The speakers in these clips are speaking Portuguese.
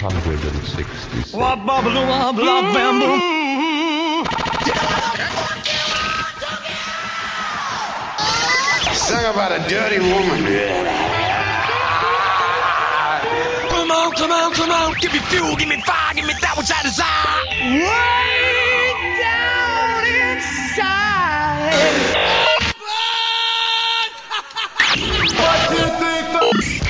666. Song about a dirty woman. Come on, come on, come on. Give me fuel, give me fire, give me that which I desire. Way down inside. what do you think?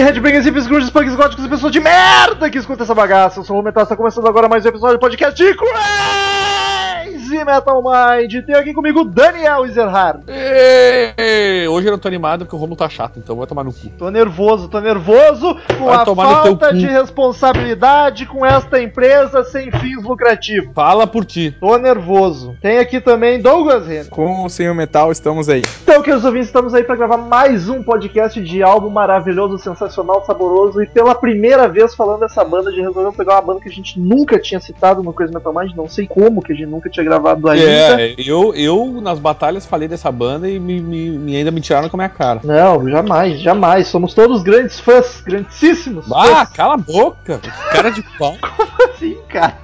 Aí, Redbangers, hippies, grunges, punks, góticos e pessoas de merda que escuta essa bagaça. Eu sou o Metal, está começando agora mais um episódio do podcast de Crazy Metal Mind. Tem aqui comigo Daniel Ezerhard. Hoje eu não tô animado porque o Romulo tá chato, então vai tomar no cu. Tô nervoso, tô nervoso com Vai a falta de responsabilidade com esta empresa sem fins lucrativos. Fala por ti. Tô nervoso. Tem aqui também Douglas Renner. Com ou sem o metal, estamos aí. Então, queridos ouvintes, estamos aí para gravar mais um podcast de álbum maravilhoso, sensacional, saboroso e pela primeira vez falando dessa banda, de resolver pegar uma banda que a gente nunca tinha citado no Crazy Metal Mind, não sei como que a gente nunca tinha gravado ainda. É, eu, eu nas batalhas falei dessa banda e me, me- me- ainda me tiraram com a minha cara. Não, jamais, jamais. Somos todos grandes fãs, grandíssimos Ah, fãs. cala a boca! Cara de pau. Sim, cara.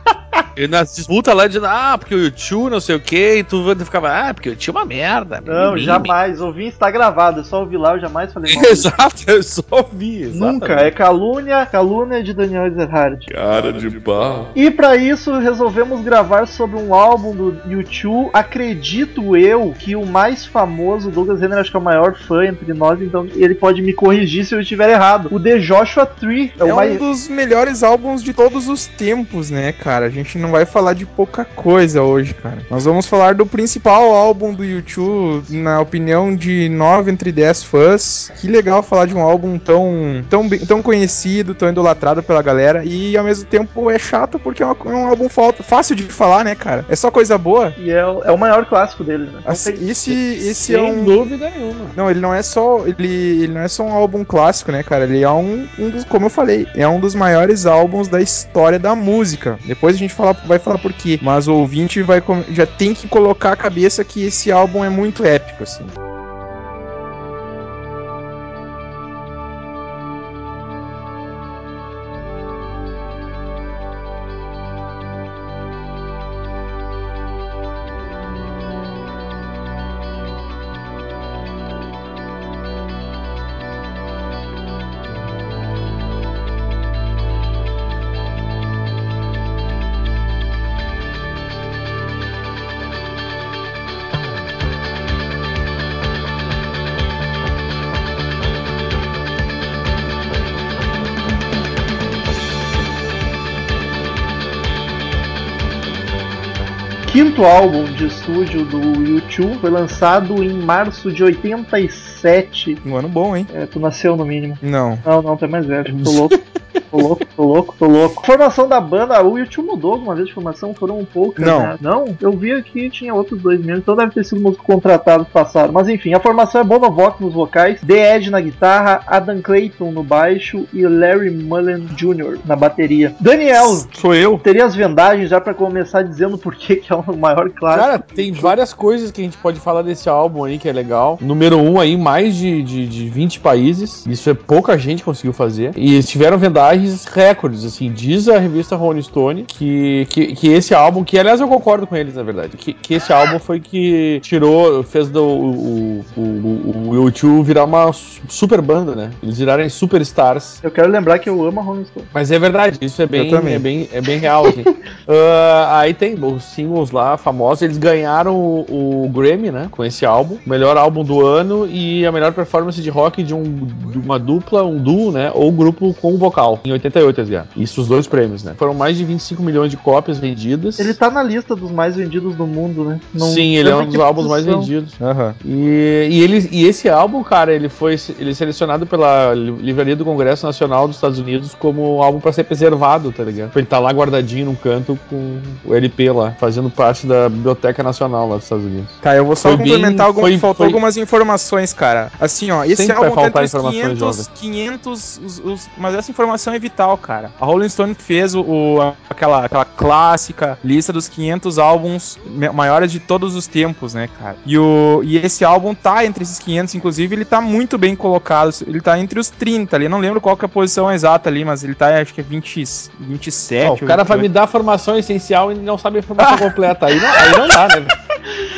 E nas disputas lá dizendo, ah, porque o YouTube não sei o que, e tu ficava, ah, porque o YouTube é uma merda. Não, mimimi." jamais. Ouvi está gravado, é só ouvir lá, eu jamais falei mal. Exato, eu só vi. Nunca, é calúnia, calúnia de Daniel Ezerhard. Cara de pau. E pra isso resolvemos gravar sobre um álbum do YouTube. Acredito eu que o mais famoso, Douglas Renner, acho que é o maior fã entre nós, então ele pode me corrigir se eu estiver errado. O The Joshua Tree é, É o mais. um dos melhores álbuns de todos os tempos, né, cara? A gente não vai falar de pouca coisa hoje, cara. Nós vamos falar do principal álbum do YouTube, na opinião de 9 entre 10 fãs. Que legal falar de um álbum tão, tão, tão conhecido, tão idolatrado pela galera. E ao mesmo tempo é chato porque é, uma- é um álbum falta, fácil de falar, né, cara? É só coisa boa. E é, o- é o maior clássico deles, né? Não Assim, tem- esse, esse Sem é um. dúvida nenhuma. Não, ele não é só. Ele, ele não é só um álbum clássico, né, cara? Ele é um, um dos, como eu falei, é um dos maiores álbuns da história da música. Depois a gente fala, vai falar por quê. Mas o ouvinte vai já tem que colocar a cabeça que esse álbum é muito épico, assim. Quinto álbum de estúdio do YouTube foi lançado em março de 87. Um ano bom, hein? É, tu nasceu no mínimo. Não. Não, não, tu é mais velho. Tô louco. Tô louco, tô louco, tô louco. Formação da banda, o YouTube mudou alguma vez de formação? Foram poucas, Não. né? Não? Eu vi aqui tinha outros dois mesmo, então deve ter sido músico contratado que passaram. Mas enfim, a formação é Bonovox nos vocais, The Ed na guitarra, Adam Clayton no baixo e Larry Mullen Jr. na bateria. Daniel, Sou eu. teria as vendagens já pra começar dizendo por que que é o maior clássico. Cara, tem várias coisas que a gente pode falar desse álbum aí que é legal. Número um aí, mais de, de, de 20 países. Isso é pouca gente conseguiu fazer. E eles tiveram vendagens Guinness recordes, assim, diz a revista Rolling Stone que, que, que esse álbum, que aliás eu concordo com eles, na verdade, que, que esse álbum foi que tirou, fez do, o, o, o, o U2 virar uma su- super banda, né? Eles virarem superstars. Eu quero lembrar que eu amo a Rolling Stone. Mas é verdade, isso é bem, é bem, é bem real. Assim. Ah, aí tem os singles lá famosos, eles ganharam o, o Grammy, né? Com esse álbum, melhor álbum do ano e a melhor performance de rock de, um, de uma dupla, um duo, né? Ou grupo com vocal. Em 88 eles ganharam. Isso os dois prêmios, né? Foram mais de 25 milhões de cópias vendidas. Ele tá na lista dos mais vendidos do mundo, né? Não Sim, ele é um dos álbuns mais vendidos. Aham. E, e, ele, e esse álbum, cara, ele foi ele é selecionado pela Li- Livraria do Congresso Nacional dos Estados Unidos como álbum pra ser preservado, tá ligado? Ele tá lá guardadinho num canto com o LP lá, fazendo parte da Biblioteca Nacional lá dos Estados Unidos. Tá, eu vou só Foi bem- complementar algum, foi- faltou foi- algumas informações, cara. Assim, ó, esse Sempre vai álbum tá faltar informações, 500, jovem. 500 os- os- mas essa informação é vital, cara. A Rolling Stone fez o, o- aquela, aquela clássica lista dos 500 álbuns maiores de todos os tempos, né, cara? E, o, e esse álbum tá entre esses 500, inclusive, ele tá muito bem colocado. Ele tá entre os 30 ali. Não lembro qual que é a posição exata ali, mas ele tá, acho que é 20, 27. Ó, o cara vai me dar a formação essencial e não sabe a informação completa. Aí não, aí não dá, né?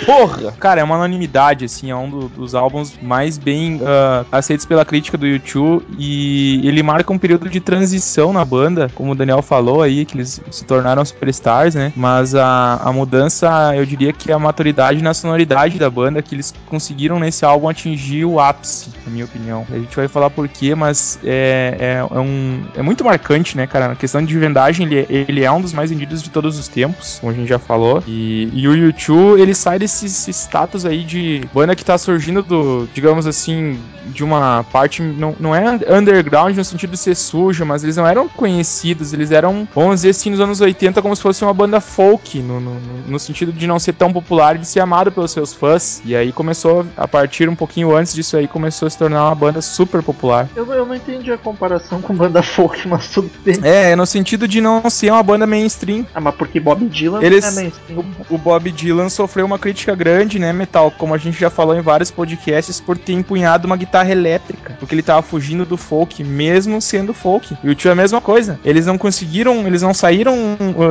Porra! Cara, é uma unanimidade, assim, é um do- dos álbuns mais bem ah, aceitos pela crítica do YouTube e ele marca um período de transição na banda, como o Daniel falou aí, que eles se tornaram superstars, né? Mas a, a mudança, eu diria que é a maturidade na sonoridade da banda, que eles conseguiram nesse álbum atingir o ápice, na minha opinião. A gente vai falar por quê, mas é, é, é um, é muito marcante, né, cara? Na questão de vendagem, ele, é- ele é um dos mais vendidos de todos os tempos, como a gente já falou. E, e o YouTube, ele sai desse, esse status aí de banda que tá surgindo do, digamos assim, de uma parte, não, não é underground no sentido de ser suja, mas eles não eram conhecidos, eles eram, vamos dizer assim, nos anos 80 como se fosse uma banda folk, no, no, no sentido de não ser tão popular e de ser amado pelos seus fãs. E aí começou, a partir um pouquinho antes disso aí, começou a se tornar uma banda super popular. Eu, eu não entendi a comparação com banda folk, mas tudo bem. É, no sentido de não ser uma banda mainstream. Ah, mas porque Bob Dylan Eles- é mainstream. O Bob Dylan sofreu uma crítica grande, né, Metal? Como a gente já falou em vários podcasts, por ter empunhado uma guitarra elétrica. Porque ele tava fugindo do folk, mesmo sendo folk. E o tio é a mesma coisa. Eles não conseguiram, eles não saíram,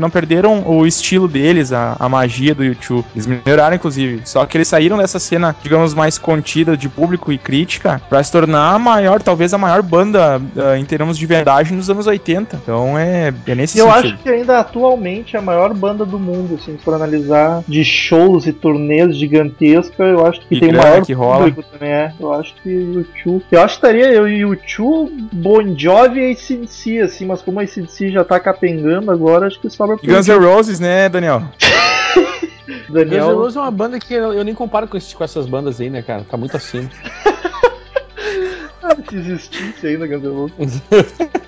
não perderam o estilo deles, a, a magia do YouTube. Eles melhoraram, inclusive. Só que eles saíram dessa cena, digamos, mais contida de público e crítica, pra se tornar a maior, talvez a maior banda ah, em termos de verdade nos anos 80. Então é, é nesse eu sentido. acho que ainda atualmente é a maior banda do mundo, assim, se for analisar de shows e turnês gigantesca, eu acho que E tem o maior que rola. público também, é. Eu acho que o YouTube. Eu acho que estaria eu e o YouTube, Bon Jovi e ACDC, assim, mas como a ACDC já tá capengando agora, acho que sobra pro Guns N' Roses, né, Daniel? Guns N' Daniel. Roses é uma banda que eu, eu nem comparo com, esse- com essas bandas aí, né, cara? Tá muito acima. Ah, se existisse ainda, Guns N' Roses.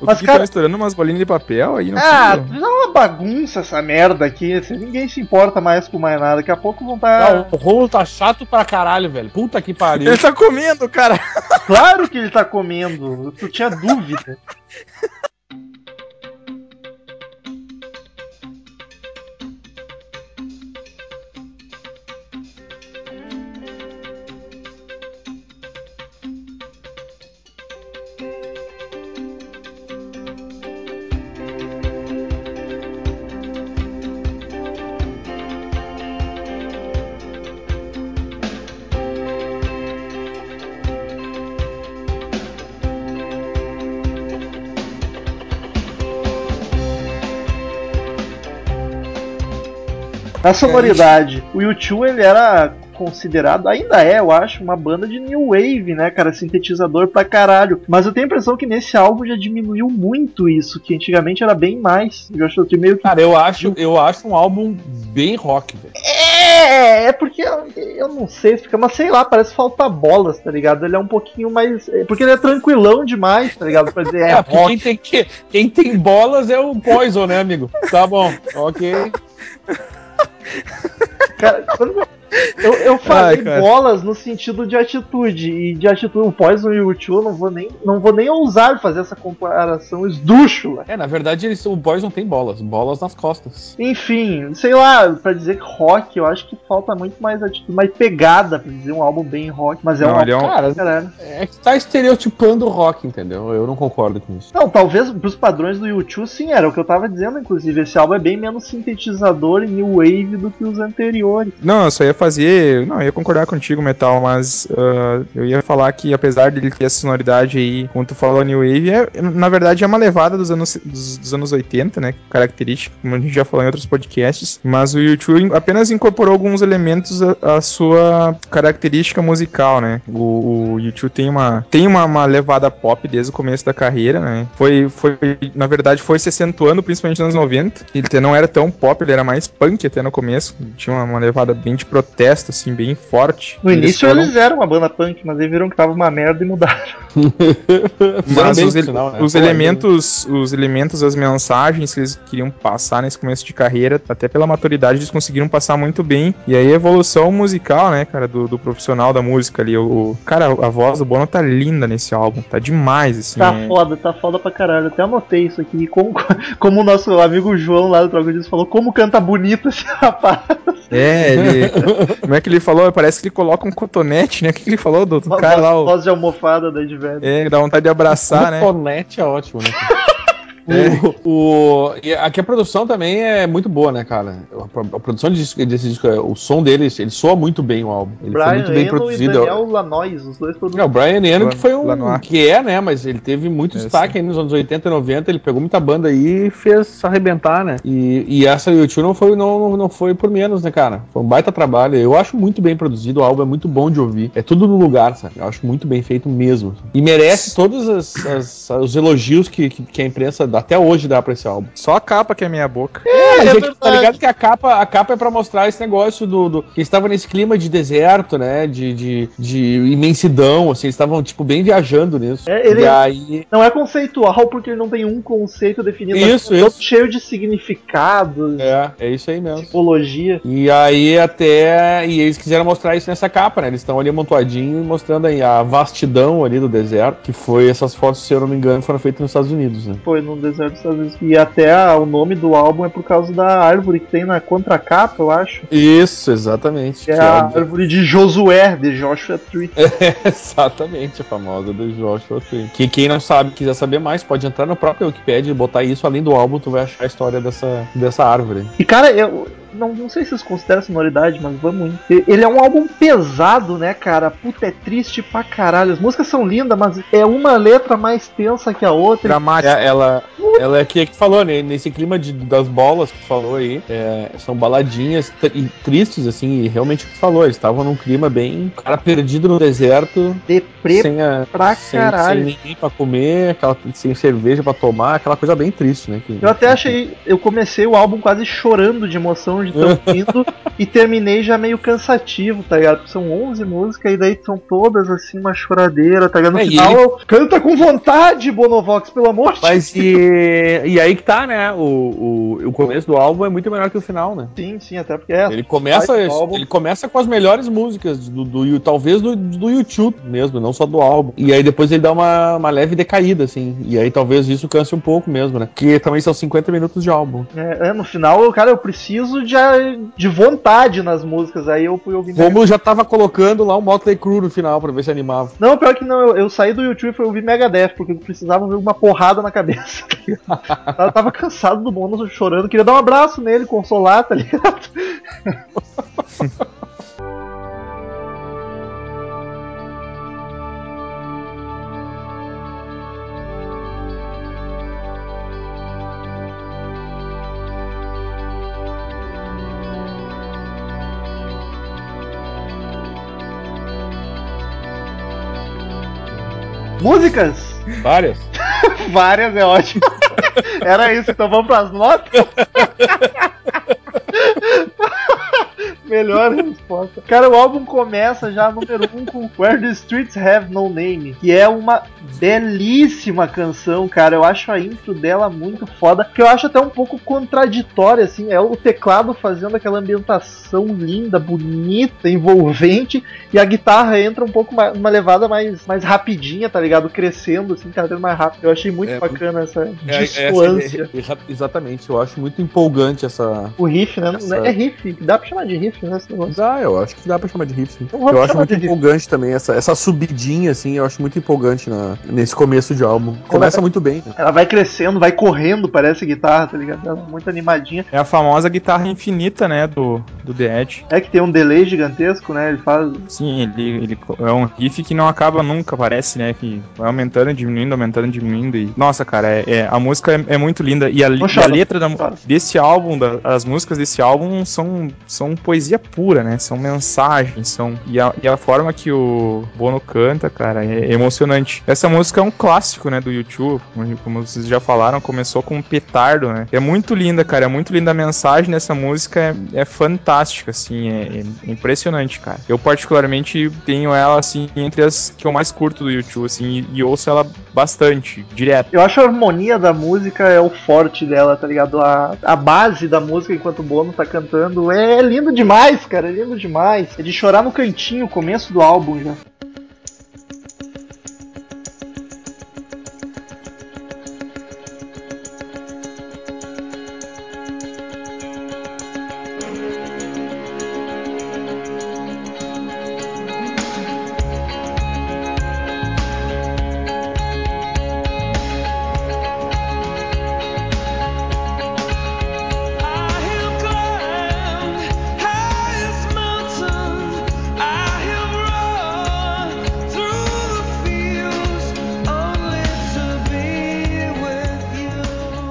O Mas, que cara- tá estourando umas bolinhas de papel aí, não Ah, sei. é uma bagunça essa merda aqui. assim, ninguém se importa mais com mais nada. Daqui a pouco vão estar. Ah, o rolo tá chato pra caralho, velho. Puta que pariu. Ele tá comendo, cara. Claro que ele tá comendo. Tu tinha dúvida. A sonoridade. O YouTube ele era considerado, ainda é, eu acho, uma banda de new wave, né, cara, sintetizador pra caralho. Mas eu tenho a impressão que nesse álbum já diminuiu muito isso, que antigamente era bem mais. Eu acho que meio que Cara, eu acho, eu acho um álbum bem rock, velho. É, é porque eu, eu não sei explicar, mas sei lá, parece falta bolas, tá ligado? Ele é um pouquinho mais. é, Porque ele é tranquilão demais, tá ligado? Pra dizer, é, É, rock. quem tem, que- quem tem bolas é o Poison, né, amigo? Tá bom, ok. Cara, quando, Eu, eu falei Ai, bolas no sentido de atitude. E de atitude, o Poison e o U2, eu não vou nem, não vou nem ousar fazer essa comparação esdrúxula. É, na verdade, eles, o Boys não tem bolas, bolas nas costas. Enfim, sei lá, pra dizer que rock, eu acho que falta muito mais atitude, mais pegada pra dizer um álbum bem rock. Mas é Não, um ele é um- Cara, Caralho. é que tá estereotipando o rock, entendeu? Eu não concordo com isso. Não, talvez pros padrões do YouTube sim, era o que eu tava dizendo, inclusive. Esse álbum é bem menos sintetizador e new wave do que os anteriores. Não, eu só ia fazer. Não, eu ia concordar contigo, Metal, mas ah, eu ia falar que apesar dele ter essa sonoridade aí, como tu falou, New Wave, é, na verdade é uma levada dos anos, dos, dos anos 80, né? Característica, como a gente já falou em outros podcasts. Mas o YouTube apenas incorporou alguns elementos à, sua característica musical, né? O, o YouTube tem uma, tem uma, uma levada pop desde o começo da carreira, né? Foi, foi, na verdade, foi se acentuando principalmente nos anos 90. Ele não era tão pop, ele era mais punk até no começo. Tinha uma, uma levada bem de protesto, assim, bem forte. No início foram- eles eram uma banda punk, mas aí viram que tava uma merda e mudaram. Mas os, final, né? os Pô, elementos, os elementos, as mensagens que eles queriam passar nesse começo de carreira, até pela maturidade, eles conseguiram passar muito bem. E aí a evolução musical, né, cara, do, do profissional da música ali. O, cara, a voz do Bono tá linda nesse álbum, tá demais, assim. Tá é- foda, tá foda pra caralho. Até anotei isso aqui. Como, como o nosso amigo João lá do Troco Disso falou, como canta bonito esse rapaz. É, ele. como é que ele falou? Parece que ele coloca um cotonete, né? O que, que ele falou do, do cara lá? O, Voz de almofada da Edved. é, dá vontade de abraçar, né? Cotonete é ótimo, né? É. O, o- e aqui a produção também é muito boa, né, cara? A, a produção de disco- desse disco, é- o som dele, ele soa muito bem o álbum. Ele foi Brian muito bem Eno e produzido. Daniel Lanois, os dois É, o produtores. Brian Eno, que foi um. Lanois. Que é, né? Mas ele teve muito É, destaque aí nos anos 80 e 90. Ele pegou muita banda aí e fez arrebentar, né? E, e essa YouTube não foi, não, não foi por menos, né, cara? Foi um baita trabalho. Eu acho muito bem produzido, o álbum é muito bom de ouvir. É tudo no lugar, sabe? Eu acho muito bem feito mesmo. E merece todos as- as- os elogios que, que, que a imprensa até hoje dá pra esse álbum. Só a capa que é minha boca. Mas é é que, verdade. tá ligado que a capa, a capa é pra mostrar esse negócio do. do que estava nesse clima de deserto, né? De, de, de imensidão, assim, eles estavam, tipo, bem viajando nisso. É, ele- E aí. Não é conceitual porque ele não tem um conceito definido. Isso, mas é todo isso. cheio de significados, É, é isso aí mesmo. tipologia. E aí até. E eles quiseram mostrar isso nessa capa, né? Eles estão ali amontoadinhos e mostrando aí a vastidão ali do deserto. Que foi essas fotos, se eu não me engano, foram feitas nos Estados Unidos, né? Foi no deserto dos Estados Unidos. E até a- o nome do álbum é por causa da árvore que tem na contracapa, eu acho. Isso, exatamente. Que é Que a é o- árvore de Josué, de Joshua Tree. Exatamente, a famosa do Joshua Tree. Que quem não sabe, quiser saber mais, pode entrar no próprio Wikipedia e botar isso além do álbum, tu vai achar a história dessa, dessa árvore. E cara, eu não, não sei se vocês consideram sonoridade, mas vamos ir. Ele é um álbum pesado, né, cara? Puta, é triste pra caralho. As músicas são lindas, mas é uma letra mais tensa que a outra. Dramático. É, ela, ela é que, que falou, né? Nesse clima de, das bolas que falou aí, é, são baladinhas tr- e tristes, assim, e realmente o que falou, eles estavam num clima bem. Cara perdido no deserto, Deprê sem, a, pra sem, caralho. sem ninguém pra comer, aquela, sem cerveja pra tomar, aquela coisa bem triste, né? que- Eu até achei. Eu comecei o álbum quase chorando de emoção de tão lindo e terminei já meio cansativo, tá ligado? Porque são 11 músicas e daí são todas assim uma choradeira, tá ligado? No É, final, ele- eu- canta com vontade, Bonovox, pelo amor de Mas e, e aí que tá, né? O, o, o começo do álbum é muito melhor que o final, né? Sim, sim, até porque é. Ele começa, ele começa com as melhores músicas do, do talvez do, do YouTube mesmo, não só do álbum. E aí depois ele dá uma, uma leve decaída, assim. E aí talvez isso canse um pouco mesmo, né? Porque também são 50 minutos de álbum. É, é, no final, cara, eu preciso de, de vontade nas músicas. Aí eu fui ouvindo. Como já tava colocando lá um Motley Crue no final pra ver se animava. Não, pior que não, eu, eu saí do YouTube e fui ouvir Megadeth, porque eu precisava ver uma porrada na cabeça. tá eu tava cansado do Bono chorando, queria dar um abraço nele, consolar, tá ligado? Músicas? Várias. Várias, é ótimo. Era isso, então vamos pras notas? Melhor resposta. Cara, o álbum começa já número 1 um, com Where the Streets Have No Name, que é uma belíssima canção, cara. Eu acho a intro dela muito foda, que eu acho até um pouco contraditória, assim. É o teclado fazendo aquela ambientação linda, bonita, envolvente, e a guitarra entra um pouco mais, uma levada mais, mais rapidinha, tá ligado? Crescendo, assim, cada vez mais rápido. Eu achei muito É, bacana essa É, é, dissonância. é, é, exatamente, eu acho muito empolgante essa. O riff, né? Essa- É riff, dá pra chamar de riff, né? Esse negócio. Dá, eu acho que dá pra chamar de. Então vamos Eu acho muito empolgante também, essa, essa subidinha, assim, eu acho muito empolgante na, nesse começo de álbum. Começa muito bem, né? Ela vai crescendo, vai correndo, parece guitarra, tá ligado? Ela é muito animadinha. É a famosa guitarra infinita, né, do, do The Edge. É que tem um delay gigantesco, né? Ele faz. Sim, ele, ele é um riff que não acaba nunca, parece, né? Que vai aumentando, diminuindo, aumentando, diminuindo. E, nossa, cara, é, é- a música é, é muito linda. E a, li- e a letra da- desse álbum, da- as músicas desse álbum são, são poesia pura, né? São mensagens, são. E a, e a forma que o Bono canta, cara, é emocionante. Essa música é um clássico, né, do YouTube, como vocês já falaram, começou com um petardo, né? É muito linda, cara, é muito linda a mensagem dessa música, é, é fantástica, assim, é, é impressionante, cara. Eu particularmente tenho ela, assim, entre as que eu mais curto do YouTube, assim, e, e ouço ela bastante, direto. Eu acho a harmonia da música é o forte dela, tá ligado? A, a base da música enquanto o Bono tá cantando é lindo demais, cara. É lindo demais. É de chorar no cantinho, começo do álbum já.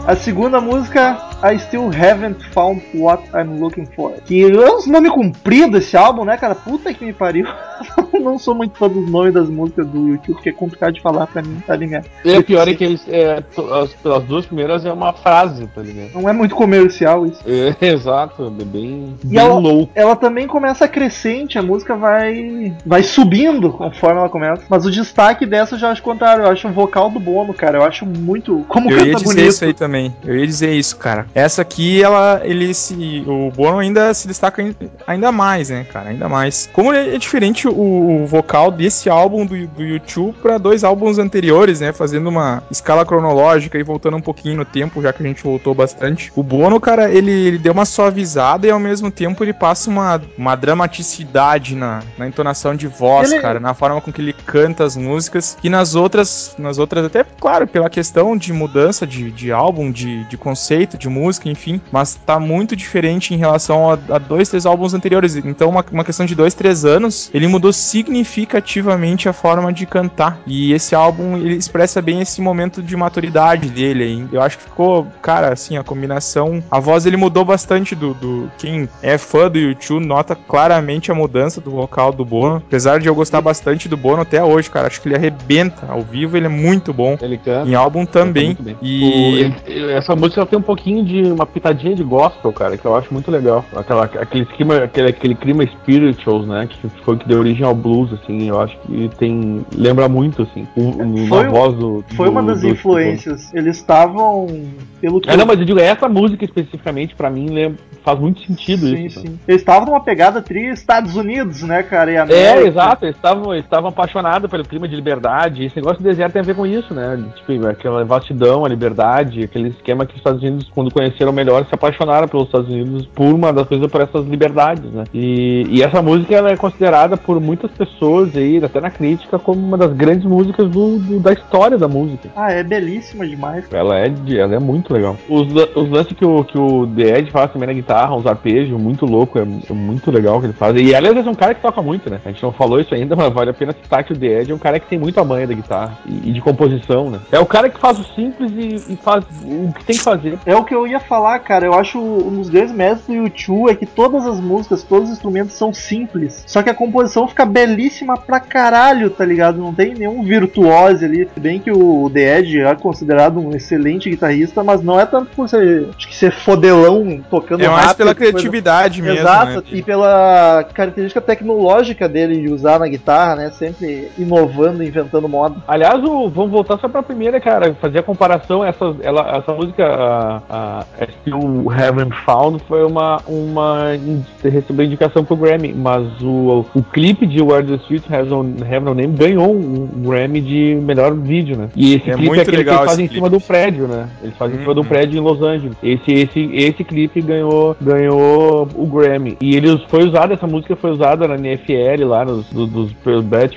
A segunda música, I Still Haven't Found What I'm Looking For. Que é um nome comprido esse álbum, né, cara? Puta que me pariu. Não sou muito fã dos nomes das músicas do YouTube, porque é complicado de falar pra mim, tá ligado? E o pior é que eles. É, as, pelas duas primeiras é uma frase, tá ligado? Não é muito comercial isso. É, exato, é bem, E bem ela- louco. ela também começa crescente, a música vai vai subindo conforme ela começa. Mas o destaque dessa eu já acho o contrário, eu acho o vocal do Bono, cara, eu acho muito como Eu ia canta dizer bonito. isso aí também. Eu ia dizer isso, cara. Essa aqui, ela, ele se, o Bono ainda se destaca ain- ainda mais, né, cara? Ainda mais. Como é diferente o, o vocal desse álbum do, do YouTube para dois álbuns anteriores, né? Fazendo uma escala cronológica e voltando um pouquinho no tempo, já que a gente voltou bastante. O Bono, cara, ele, ele deu uma suavizada e ao mesmo tempo ele passa uma, uma dramaticidade na, na entonação de voz, Ele- cara, na forma com que ele canta as músicas. E nas outras, nas outras, até, claro, pela questão de mudança de, de álbum, de, de conceito, de música, enfim. Mas tá muito diferente em relação a, a dois, três álbuns anteriores. Então, uma, uma questão de dois, três anos, ele mudou significativamente a forma de cantar. E esse álbum, ele expressa bem esse momento de maturidade dele. hein? Eu acho que ficou, cara, assim, a combinação. A voz ele mudou bastante do. do quem é fã do YouTube nota claramente a mudança do vocal do Bono. Apesar de eu gostar bastante do Bono até hoje, cara. Acho que ele arrebenta. Ao vivo ele é muito bom. Ele canta. Em álbum também. O- E. ele- essa música tem um pouquinho de uma pitadinha de gospel, cara, que eu acho muito legal. Aquela, aquele, clima, aquele, aquele clima spirituals, né? Que foi que deu origem ao blues, assim. Eu acho que tem. Lembra muito, assim. O, o- Foi na um- voz do. Foi do- uma das do- influências. Eles estavam pelo que É, não, mas eu digo, essa música especificamente, pra mim, lembra- faz muito sentido Sim, isso. sim. Eles estavam numa pegada tri Estados Unidos, né, cara? E É, exato, eles estavam, estavam apaixonados pelo clima de liberdade. Esse negócio do deserto tem a ver com isso, né? Tipo, aquela vastidão, a liberdade, aquele esquema que os Estados Unidos, quando conheceram melhor, se apaixonaram pelos Estados Unidos por uma das coisas, por essas liberdades, né? E, e essa música ela é considerada por muitas pessoas aí, até na crítica, como uma das grandes músicas do, do- da história da música. Ah, é belíssima demais. Ela é, ela é muito legal. Os, os lances que o, que o The Ed faz também na guitarra, uns arpejos, muito louco, é, é muito legal que ele faz. E aliás, é um cara que toca muito, né? A gente não falou isso ainda, mas vale a pena citar que o The Ed é um cara que tem muito a manha da guitarra e, e de composição, né? É o cara que faz o simples e, e faz o que tem que fazer. É o que eu ia falar, cara. Eu acho um dos grandes méritos do YouTube é que todas as músicas, todos os instrumentos são simples. Só que a composição fica belíssima pra caralho, tá ligado? Não tem nenhum virtuose ali. Bem que o The Edge é considerado um excelente guitarrista, mas não é tanto por ser, acho que ser fodelão tocando É mais rápido, pela coisa- criatividade mesmo, Exato, né? e pela característica tecnológica dele de usar na guitarra, né? Sempre inovando, inventando moda. Aliás, o- vamos voltar só pra primeira, cara. Fazer a comparação, essa, ela, essa música, a, a I Still Haven't Found, foi uma, uma recebeu indicação pro Grammy, mas o, o clipe de Where the Streets Have No, Have no Name ganhou um Grammy de melhor vídeo, né? E esse É clipe é aquele que legal eles fazem em cima do prédio, né? Eles fazem em cima do Uhum. prédio em Los Angeles. Esse, esse, esse clipe ganhou, ganhou o Grammy. E ele foi usado, essa música foi usada na NFL lá, nos, do- dos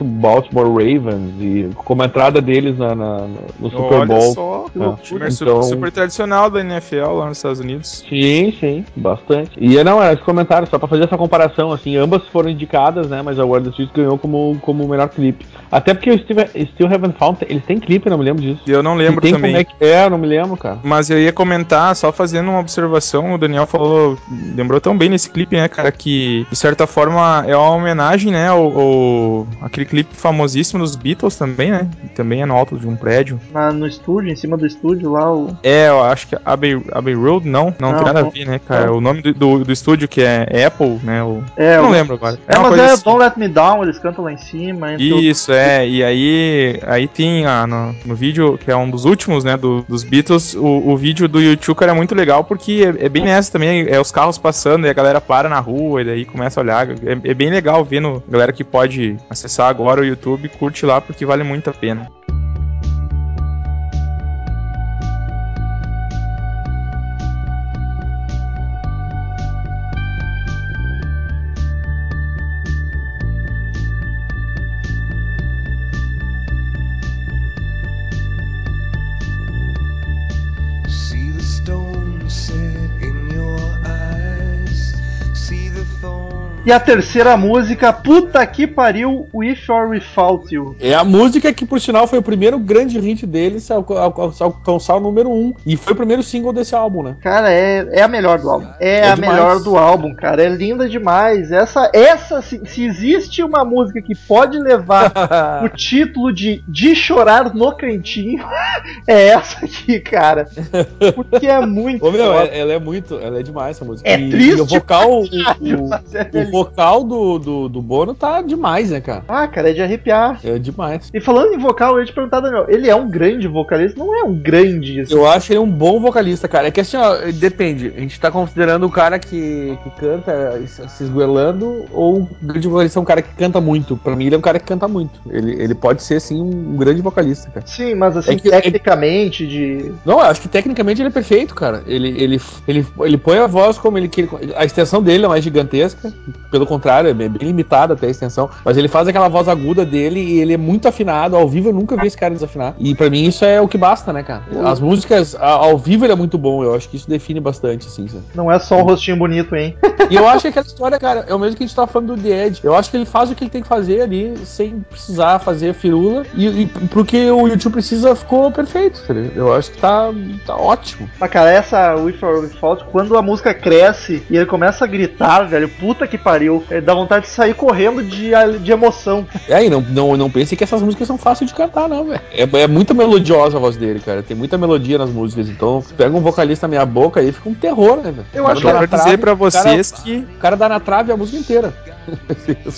Baltimore Ravens, e como a entrada deles na, na- no Super Olha Bowl. só, É. o time é su- Então- super tradicional da NFL lá nos Estados Unidos. Sim, sim, bastante. E não, era esse comentário, só pra fazer essa comparação, assim, ambas foram indicadas, né, mas a World of Street ganhou como, como o melhor clipe. Até porque o Steve, Still Haven't Found, eles têm clipe, eu não me lembro disso. Eu não lembro tem também. Como é, que é, eu não me lembro, cara. Mas eu ia comentar, só fazendo uma observação, o Daniel falou, lembrou tão bem nesse clipe, né, cara, que de certa forma é uma homenagem, né, ao, ao- aquele clipe famosíssimo dos Beatles também, né, também é no alto de um prédio. Na- no estúdio, em cima do estúdio lá, o. É, eu acho que Abbey, Abbey Road, não, não, Não, tem nada não. a ver, né, cara, o nome do, do, do estúdio que é Apple, né, o... É, eu não lembro agora. É, uma mas é assim. Don't Let Me Down, eles cantam lá em cima. Isso, é, e aí, aí tem ah, no, no vídeo, que é um dos últimos, né, do- dos Beatles, o, o vídeo do YouTube, cara, é muito legal, porque é, é bem nessa também, é os carros passando, e a galera para na rua, e daí começa a olhar, é, é bem legal vendo, a galera que pode acessar agora o YouTube, curte lá, porque vale muito a pena. E a terceira música, puta que pariu, With or Without You. É a música que, por sinal, foi o primeiro grande hit deles a alcançar o número 1. E foi o primeiro single desse álbum, né? Cara, é, é a melhor do álbum. É, É a demais. melhor do álbum, cara. É linda demais. Essa, essa se, se existe uma música que pode levar o título de De Chorar no Cantinho, é essa aqui, cara. Porque é muito. Ô, meu, é- ela é muito, ela é demais essa música. É E- triste E o vocal, o, caralho, o- mas é o vocal do, do, do Bono tá demais, né, cara? Ah, cara, é de arrepiar. É demais. E falando em vocal, eu ia te perguntar, Daniel, ele é um grande vocalista? Não é um grande, assim. Eu acho ele um bom vocalista, cara. É que assim, ó, depende. A gente tá considerando o cara que, que canta se esguelando ou um grande vocalista é um cara que canta muito. Pra mim, ele é um cara que canta muito. Ele, ele pode ser, sim, um grande vocalista, cara. Sim, mas assim, É que- tecnicamente, de. Não, eu acho que tecnicamente ele é perfeito, cara. Ele, ele, ele, ele põe a voz como ele quer. A extensão dele é mais gigantesca. Pelo contrário, é bem limitada até a extensão. Mas ele faz aquela voz aguda dele e ele é muito afinado. Ao vivo eu nunca vi esse cara desafinar. E pra mim isso é o que basta, né, cara? As músicas, ao vivo ele é muito bom. Eu acho que isso define bastante, assim, sabe? Não é só um rostinho bonito, hein? E eu acho que aquela história, cara, é o mesmo que a gente tava falando do The Edge. Eu acho que ele faz o que ele tem que fazer ali, sem precisar fazer firula. E, e porque o YouTube precisa, ficou perfeito, tá ligado? Eu acho que tá, tá ótimo. Mas, cara, essa With or Without, quando a música cresce e ele começa a gritar, velho, puta que pariu, é, dá vontade de sair correndo de, de emoção. É, e não, não, não pense que essas músicas são fáceis de cantar, não, velho. É, é muito melodiosa a voz dele, cara. Tem muita melodia nas músicas. Então, pega um vocalista na minha boca aí, fica um terror, né, velho? Eu acho na pra dizer trave, pra o cara- vocês que O cara dá na trave a música inteira.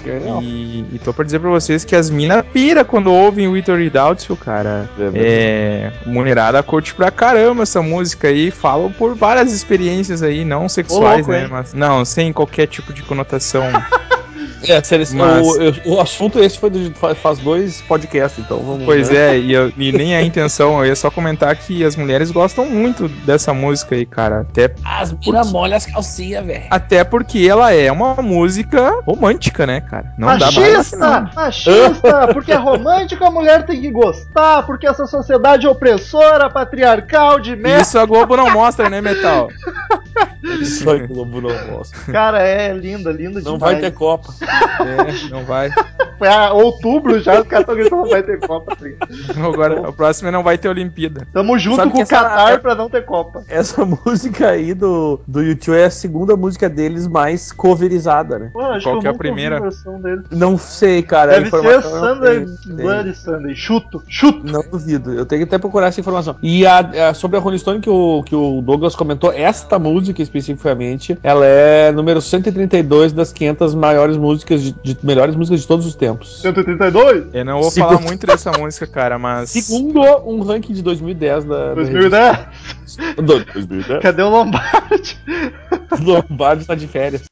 Que é. E, e tô pra dizer pra vocês que as minas pira quando ouvem o Wither Doubtful, cara. É. É. Mulherada curte pra caramba essa música aí. Falam por várias experiências aí, não sexuais, louco, né? hein? Mas. Não, sem qualquer tipo de conotação. É, sério, esse- Mas- o, o assunto esse foi do, faz, dois podcasts, então vamos. pois né? é, e, eu- e nem é a intenção. Eu ia só comentar que as mulheres gostam muito dessa música aí, cara. Até, As minas molham as calcinhas, velho. até porque ela é uma música romântica, né, cara? Não dá mais. machista! Machista! Porque é romântico, a mulher tem que gostar, porque essa sociedade opressora, patriarcal, de merda. Isso a Globo não mostra, né, Metal? Isso aí, Globo não mostra. Cara, é linda, linda Não demais. vai ter Copa. É, não vai. Foi a outubro já, os caras estão gritando vai ter Copa. tá? Agora, a próxima não vai ter Olimpíada. Tamo junto Sabe com o essa- Qatar pra não ter Copa. Essa música aí do, do YouTube é a segunda música deles mais coverizada, né? Pô, acho Qual que é a primeira? Não sei, cara. Deve ser não Sunday. Bloody Sunday. Chuto, chuto. Não duvido. Eu tenho que até procurar essa informação. E a, a- sobre a Rolling Stone que o, que o Douglas comentou, esta música especificamente, ela é número 132 das 500 maiores músicas, de, de- melhores músicas de todos os tempos. 132? Eu não vou Segundo- falar muito dessa música, cara, mas. Segundo um ranking de 2010 da. da 2010? revista- do- 2010. Cadê o Lombardi? Lombardi tá de férias.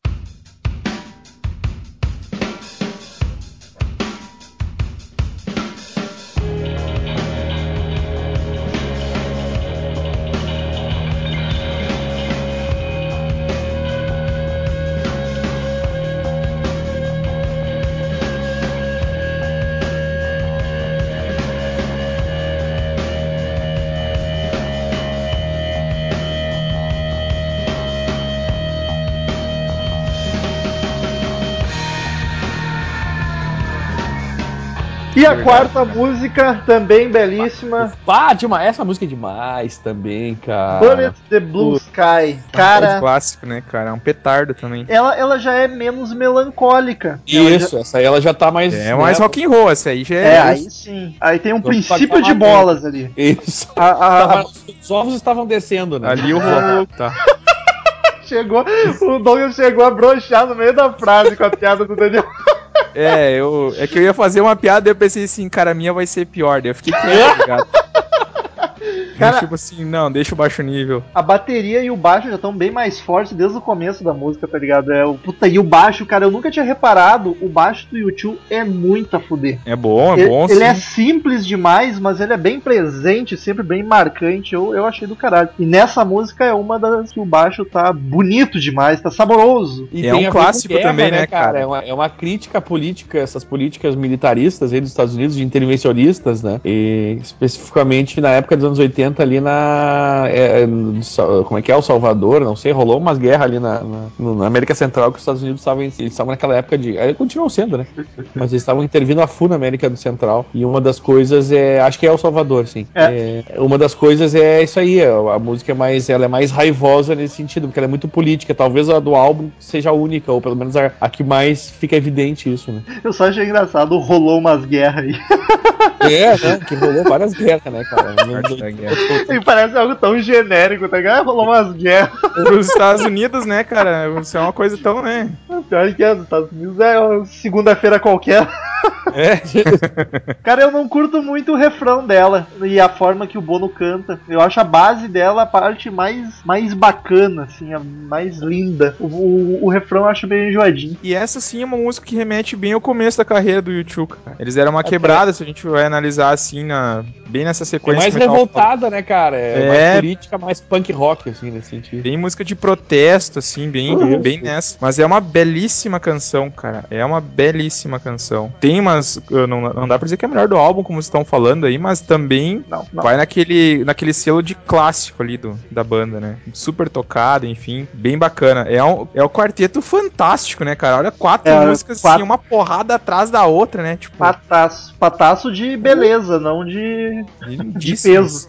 A quarta música, também belíssima. Ah, demais. Essa música é demais também, cara. Bullet the Blue Sky. É um Cara, clássico, né, cara? É um petardo também. ela, ela já é menos melancólica. Ela Isso, essa aí ela já tá mais. É mais né, rock and roll, essa aí já já- é. É, aí sim. Aí tem um Vamos princípio pagar de bolas ali. Isso. A- a- a- Tava- os ovos estavam descendo, né? Ali o rolo. Tá. chegou, o Douglas chegou a broxar no meio da frase com a piada do Daniel. É, eu, é que eu ia fazer uma piada e eu pensei assim, cara, a minha vai ser pior. Daí eu fiquei quieto, tá ligado? Cara- Mas, tipo assim, não, deixa o baixo nível. A bateria e o baixo já estão bem mais fortes desde o começo da música, tá ligado? É o puta e o baixo, cara, eu nunca tinha reparado, o baixo do YouTube é muito a fuder. É bom, é ele, bom ele sim. é simples demais, mas ele é bem presente, sempre bem marcante. Eu, eu achei do caralho. E nessa música é uma das que o baixo tá bonito demais, tá saboroso. E É um clássico também, né, cara? É uma, é uma crítica política, essas políticas militaristas aí dos Estados Unidos, de intervencionistas, né? E especificamente na época dos anos 80, ali na. é, no Sa- como é que é? O Salvador, não sei, rolou umas guerras ali na, na, no- na América Central que os Estados Unidos estavam. Eles estavam naquela época de. Aí continuam sendo, né? Mas eles estavam intervindo a full na América do Central. E uma das coisas é. Acho que é o Salvador, sim. É. É, uma das coisas é isso aí. A música é mais, ela é mais raivosa nesse sentido, porque ela é muito política. Talvez a do álbum seja a única, ou pelo menos a, a que mais fica evidente isso, né? Eu só achei engraçado, rolou umas guerras aí. É, né? Que rolou várias guerras, né, cara? Parte da guerra. E parece algo tão genérico, tá ligado? Rolou umas guerras. Os Estados Unidos, né, cara? Isso é uma coisa tão, né? Pior que é, nos Estados Unidos é uma segunda-feira qualquer. É. Cara, eu não curto muito o refrão dela e a forma que o Bono canta. Eu acho a base dela a parte mais, mais bacana, assim, a mais linda. O, o, o refrão eu acho bem enjoadinho. E essa sim é uma música que remete bem ao começo da carreira do YouTube, cara. Eles deram uma quebrada, se a gente vai analisar assim, na, bem nessa É sequência. mais o metal- revoltada, né, cara? É, É. mais política, mais punk rock, assim, nesse sentido. Bem música de protesto, assim, bem, Uhum. bem nessa. Mas é uma belíssima canção, cara. É uma belíssima canção. Tem umas. uh, Não, não dá pra dizer que é melhor do álbum, como vocês estão falando aí, mas também Não, não. vai naquele, naquele selo de clássico ali do, da banda, né? Super tocado, enfim. Bem bacana. É um, é um quarteto fantástico, né, cara? Olha, quatro É, músicas, quatro- assim, uma porrada atrás da outra, né? Tipo, Pataço, pataço de beleza, não de, de peso.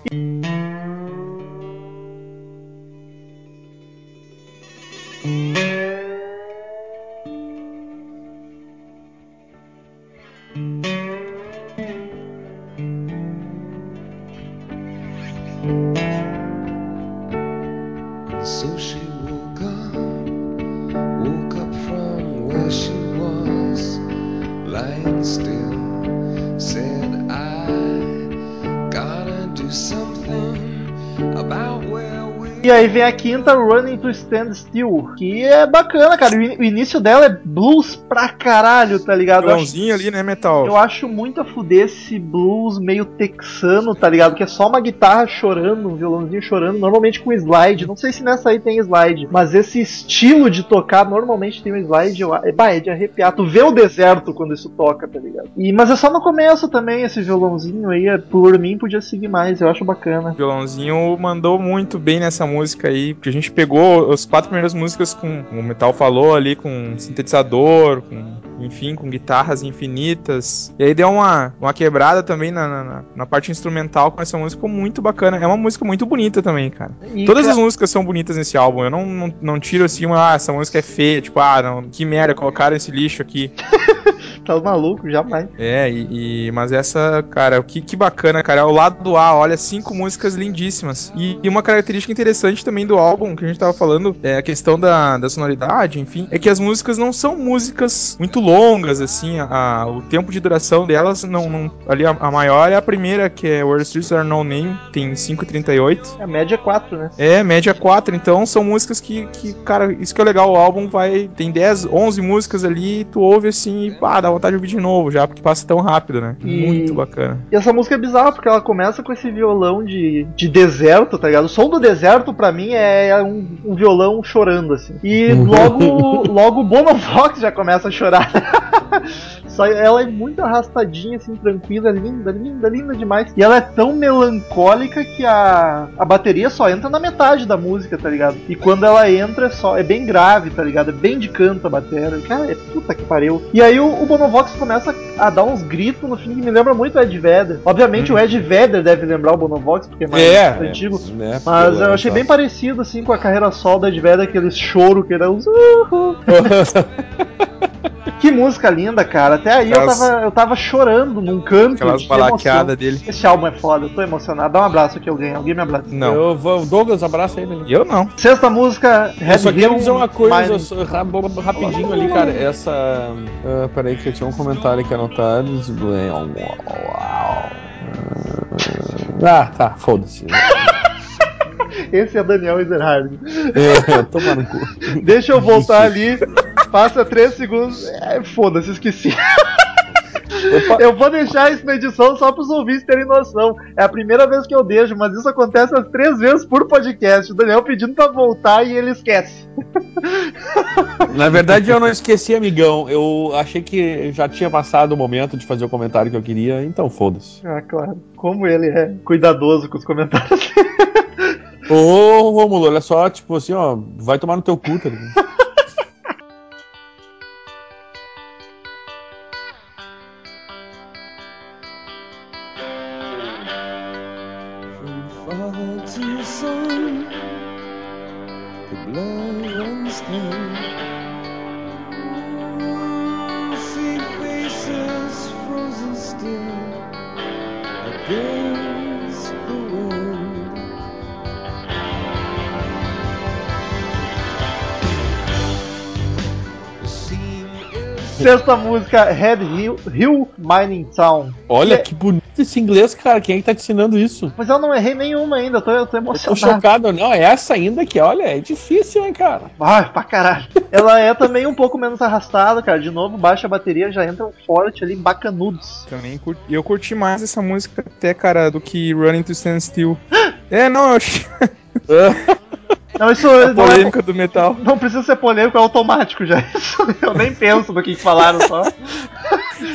E aí vem a quinta, Running to Stand Still, que é bacana, cara. O in- o início dela é blues pra caralho, tá ligado? Violãozinho ali, né, Metal? Eu acho muito a fuder esse blues meio texano, tá ligado? Que é só uma guitarra chorando, um violãozinho chorando, normalmente com slide. Não sei se nessa aí tem slide, mas esse estilo de tocar normalmente tem um slide. Eu, é, bah, é de arrepiar. Tu vê o deserto quando isso toca, tá ligado? E, mas é só no começo também, esse violãozinho aí. é- Por mim podia seguir mais, eu acho bacana. O violãozinho mandou muito bem nessa música aí, porque a gente pegou as quatro primeiras músicas com o Metal falou ali, com sintetizador, com, enfim, com guitarras infinitas. E aí deu uma, uma quebrada também na, na, na parte instrumental com essa música, ficou muito bacana. É uma música muito bonita também, cara. E, Todas ca- as músicas são bonitas nesse álbum. Eu não, não, não tiro assim, uma, ah, essa música é feia, tipo, ah, não, que merda, colocaram esse lixo aqui. Tá maluco, jamais. É, e, e- mas essa, cara, que, que bacana, cara. É o lado do A, olha, cinco músicas lindíssimas. E, e uma característica interessante também do álbum, que a gente tava falando, é a questão da, da sonoridade, enfim, é que as músicas não são músicas muito longas, assim, a, o tempo de duração delas, não, não ali a, a maior é a primeira, que é Where Streets Are No Name, tem 5,38. A média é 4, né? É, média 4, então são músicas que, que, cara, isso que é legal, o álbum vai, tem 10, 11 músicas ali, tu ouve assim e, pá, dá vontade de ouvir de novo já, porque passa tão rápido, né? E- Muito bacana. E essa música é bizarra, porque ela começa com esse violão de, de deserto, tá ligado? O som do deserto, pra mim, é um, um violão chorando, assim. E logo, logo o Bonovox já começa a chorar. Só ela é muito arrastadinha, assim, tranquila, linda, linda, linda demais. E ela é tão melancólica que a, a bateria só entra na metade da música, tá ligado? E quando ela entra, é só é bem grave, tá ligado? É bem de canto a bateria. Cara, é puta que pariu. E aí o, o Bonovox começa a dar uns gritos no fim que me lembra muito o Ed Vedder. Obviamente o Ed Vedder deve lembrar o Bonovox, porque é mais antigo. né, Mas pelo- eu achei bem parecido assim com a carreira solo do Ed Vedder, aqueles choro que era uns. Que música linda, cara. Até aí eu Aquelas- tava, eu tava chorando num canto. Aquelas de balaqueadas dele. Esse álbum é foda, eu tô emocionado. Dá um abraço aqui, alguém. Alguém me abraça. Não. Eu vou, Douglas, abraça aí, né? Eu não. Sexta música, Eu Red só quero Hill dizer uma coisa só, rapidinho ali, cara. Essa. ah, peraí, que eu tinha um comentário aqui anotado. Ah, tá, foda-se. Esse é Daniel Ezerhard. É, toma no cu. Deixa eu voltar ali. Passa três segundos. É, foda-se, esqueci. Eu vou deixar isso na edição só para os ouvintes terem noção. É a primeira vez que eu deixo, mas isso acontece as três vezes por podcast. O Daniel pedindo pra voltar e ele esquece. Na verdade, eu não esqueci, amigão. Eu achei que já tinha passado o momento de fazer o comentário que eu queria, então foda-se. Ah, claro. Como ele é cuidadoso com os comentários. Ô, Romulo, olha só, tipo assim, ó, vai tomar no teu cu, tá ligado? Sexta música, Red Hill, Hill Mining Town. Olha Que- que bonito esse inglês, cara. Quem é que tá te ensinando isso? Mas eu não errei nenhuma ainda, eu tô, eu tô Tô emocionado. chocado, não. É essa ainda que, olha, é difícil, hein, cara. Ai, pra caralho. Ela é também um pouco menos arrastada, cara. De novo, baixa a bateria, já entra forte ali, bacanudos. Também curti, eu curti mais essa música até, cara, do que Running to Stand Still. É, não, eu achei Não, isso a não, é, polêmica do metal. não precisa ser polêmico, é automático já. Isso eu nem penso no que falaram só.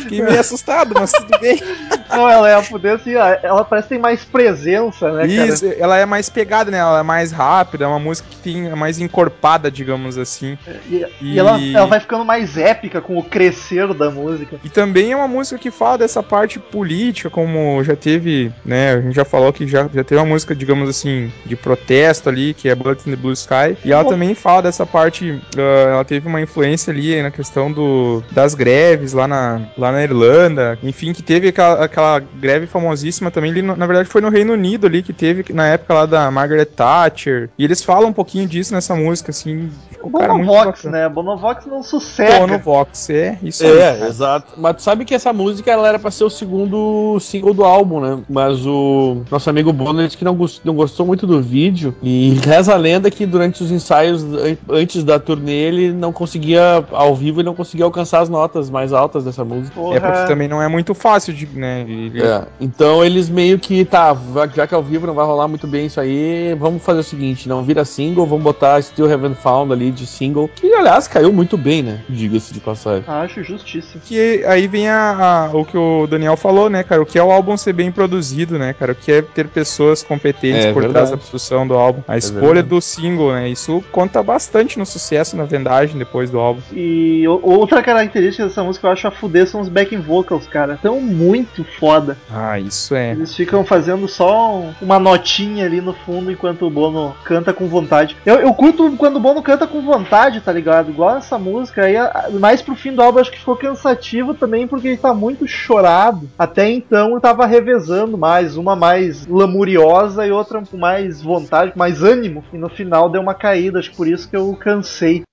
Fiquei meio assustado, mas tudo bem. Não, ela é a poder assim, ela parece que tem mais presença, né, cara? Isso, ela é mais pegada, né? Ela é mais rápida, é uma música que tem, é mais encorpada, digamos assim. E, e E- ela, ela vai ficando mais épica com o crescer da música. E também é uma música que fala dessa parte política, como já teve, né? A gente já falou que já, já teve uma música, digamos assim, de protesto ali, que é Blood in the Blue Sky. E ela também fala dessa parte, ah, ela teve uma influência ali na questão do, das greves lá na, lá na Irlanda. Enfim, que teve aquela, aquela greve famosíssima também, ali no- na verdade foi no Reino Unido ali, que teve na época lá da Margaret Thatcher. E eles falam um pouquinho disso nessa música, assim. Ficou, cara, muito Bonovox, bacana. né? Bonovox não sossega. Pô, no Vox, é isso aí. É, cara. exato. Mas tu sabe que essa música ela era pra ser o segundo single do álbum, né? Mas o nosso amigo Bonner disse que não, não gostou muito do vídeo. E reza a lenda que durante os ensaios an- antes da turnê ele não conseguia, ao vivo, ele não conseguia alcançar as notas mais altas dessa música. Porra. É porque também não é muito fácil de, né, Ele- É, então eles meio que, tá, já que ao vivo não vai rolar muito bem isso aí, vamos fazer o seguinte, não vira single, vamos botar Still Haven't Found ali de single, que aliás caiu muito bem, né? Diga-se de passagem. Acho justíssimo. Que aí vem a, a- o que o Daniel falou, né, cara? O que é o álbum ser bem produzido, né, cara? O que é ter pessoas competentes É por verdade. trás da produção do álbum. A escolha verdade. do single, né? Isso conta bastante no sucesso, na vendagem depois do álbum. E outra característica dessa música eu acho a fuder são os backing vocals, cara. Tão muito foda. Ah, isso é. Eles ficam fazendo só um- uma notinha ali no fundo enquanto o Bono canta com vontade. Eu, eu curto quando o Bono canta com vontade, tá ligado? Igual essa música. Aí, mais pro fim do álbum, acho que ficou cansativo também, porque ele tá muito chorado. Até então eu tava revezando mais, uma mais lamuriosa e outra com mais vontade, mais ânimo. E no final deu uma caída, acho que por isso que eu cansei.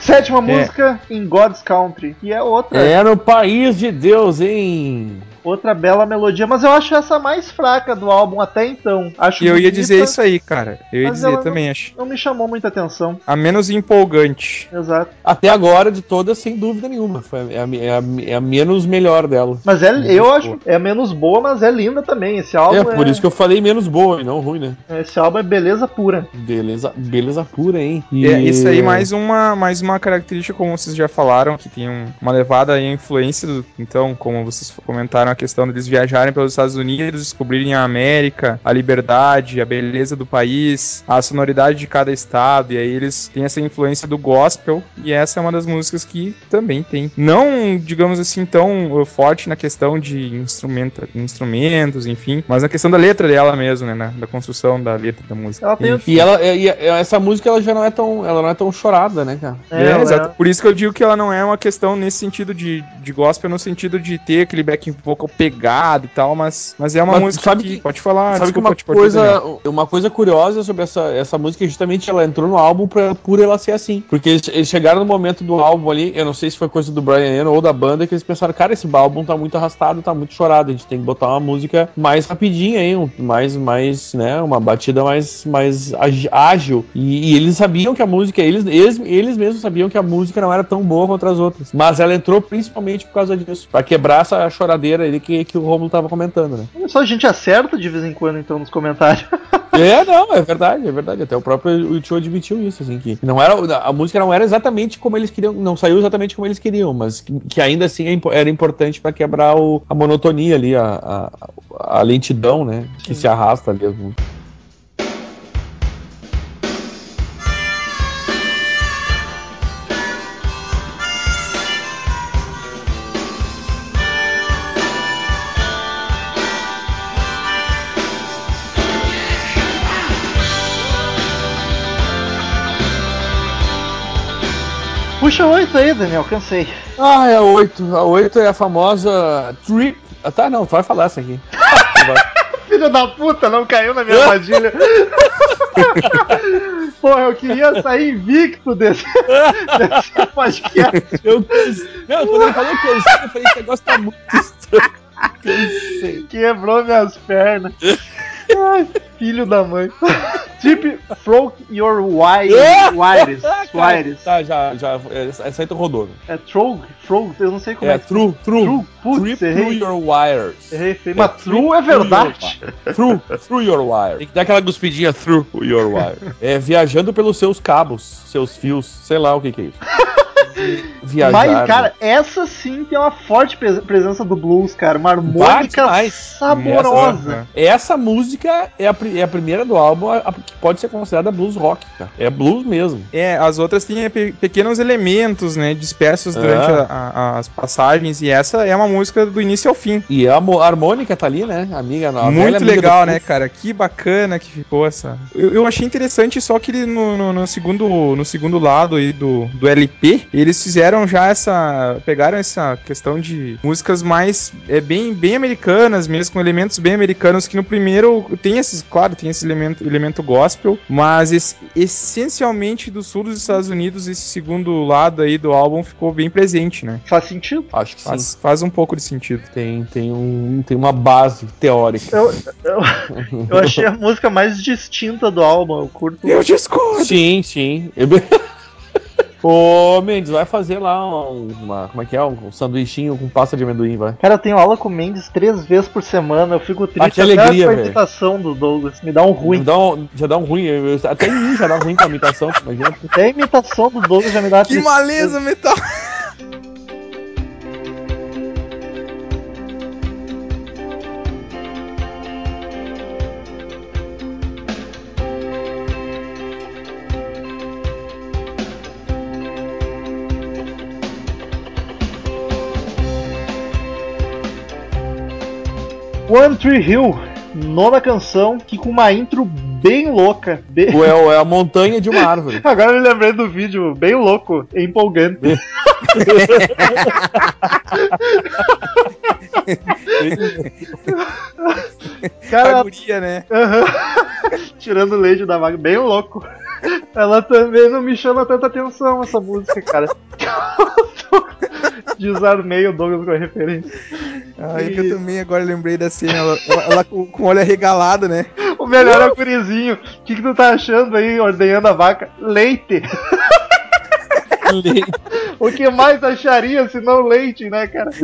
Sétima música, In God's Country, que é outra, É no país de Deus, hein? Outra bela melodia, mas eu acho essa a mais fraca do álbum até então. Acho E eu ia bonita, dizer isso aí, cara. Eu ia dizer também, acho. Não me chamou muita atenção. A menos empolgante. Exato. Até agora, de todas, sem dúvida nenhuma. Foi é, a, é a- é a menos melhor dela. Mas é, eu boa. acho, é menos boa, mas é linda também. Esse álbum É, por isso que eu falei menos boa e não ruim, né? esse álbum é beleza pura. Beleza, beleza pura, hein? E- É, isso aí mais uma, mais uma característica, como vocês já falaram, que tem um- uma levada aí à influência do, então, como vocês comentaram, a questão deles viajarem pelos Estados Unidos, descobrirem a América, a liberdade, a beleza do país, a sonoridade de cada estado, e aí eles têm essa influência do gospel, e essa é uma das músicas que também tem. Não, digamos assim, tão uh, forte na questão de instrumenta, instrumentos, enfim, mas na questão da letra dela mesmo, né, na, da construção da letra da música. Ela tem E ela, e- e essa música ela já não é tão, ela não é tão chorada, né, cara? É, É, exato. Por isso que eu digo que ela não é uma questão nesse sentido de, de gospel, no sentido de ter aquele backing vocal pegado e tal, mas, mas é uma Mas música sabe que, que- Pode falar, Sabe que desculpa uma cortar, Daniel. coisa, uma coisa curiosa sobre essa, essa música é justamente ela entrou no álbum pra, por ela ser assim. Porque eles, eles chegaram no momento do álbum ali, eu não sei se foi coisa do Brian Eno ou da banda, que eles pensaram, cara, esse álbum tá muito arrastado, tá muito chorado, a gente tem que botar uma música mais rapidinha aí, um- mais, mais, né, uma batida mais, mais ágil. E, e eles sabiam que a música, eles, eles, eles mesmos sabiam que a música não era tão boa quanto as outras. Mas ela entrou principalmente por causa disso, pra quebrar essa choradeira ali que, que o Romulo tava comentando, né? Só a gente acerta de vez em quando, então, nos comentários. É, não, é verdade, é verdade. Até o próprio YouTube admitiu isso, assim, que não era, a música não era exatamente como eles queriam, não saiu exatamente como eles queriam, mas que, que ainda assim é era importante pra quebrar o- a monotonia ali, a, a, a lentidão, né, que se arrasta ali. as músicas. Aí, Daniel, cansei. Ah, é a 8. A 8 é a famosa Trip. Ah, tá, não, tu vai falar essa aqui. Filho da puta, não caiu na minha armadilha. Porra, eu queria sair invicto desse, desse podcast. Eu cansei. Não, quando ele falou que eu sei, eu falei, esse negócio tá muito estranho. Cansei. Quebrou minhas pernas. Ai, filho da mãe. Tipo, Throw Your Wires. Wires. Cara, Wires. Tá, já, já. Essa aí tu rodou. É Trog? Trog? Eu não sei como é. É, true, true. True? Putz, Trip through errei. your wires. Errei feio. Mas É, True é verdade. Through, through your wire. Tem que dar aquela cuspidinha through your wire. É, viajando pelos seus cabos, seus fios, sei lá o que que é isso. Viajar. Mas, cara, essa sim tem uma forte pres- presença do blues, cara. Uma harmônica saborosa. Essa música é a, é a primeira do álbum a- a- que pode ser considerada blues rock, cara. É blues mesmo. É, as outras têm pe- pequenos elementos, né, dispersos É. durante a- a- as passagens, e essa é uma música do início ao fim. E a, harmônica tá ali, né? Amiga, a velha Muito amiga legal, né, cara? Que bacana que ficou essa. Eu, eu achei interessante só que ele no, no- no segundo, no segundo lado aí do, do LP, eles fizeram já essa. pegaram essa questão de músicas mais. É, bem, bem americanas mesmo, com elementos bem americanos, que no primeiro tem esses, claro, tem esse elemento, elemento gospel, mas esse- essencialmente do sul dos Estados Unidos, esse segundo lado aí do álbum ficou bem presente, né? Faz sentido. Acho que sim. Faz, faz um pouco de sentido. Tem, tem, um, tem uma base teórica. Eu, eu, eu achei a música mais distinta do álbum. Eu curto. Eu discordo! Sim, sim. Eu- Ô, Mendes, vai fazer lá um- uma. Como é que é? Um sanduichinho com pasta de amendoim, vai. Cara, eu tenho aula com o Mendes três vezes por semana. Eu fico triste Ah, que alegria, com a velho. imitação do Douglas. Me dá um ruim. Já dá um, já dá um ruim. eu- até em mim já dá ruim com a imitação. Imagina. Até a imitação do Douglas já me dá Que tristeza. maleza metal! One Tree Hill, nona canção, que com uma intro bem louca. bem- é, a montanha de uma árvore. Agora eu me lembrei do vídeo, bem louco, empolgante. Cara, A guria, né? Aham. Tirando o leite da vaga, bem louco. Ela também não me chama tanta atenção essa música, cara. Desarmei o Douglas com a referência. Aí que eu também agora lembrei da cena, ela, ela- ela com, com o olho arregalado, né? O melhor é o gurizinho. O que, que tu tá achando aí, ordenhando a vaca? Leite. O que mais acharia se não leite, né, cara?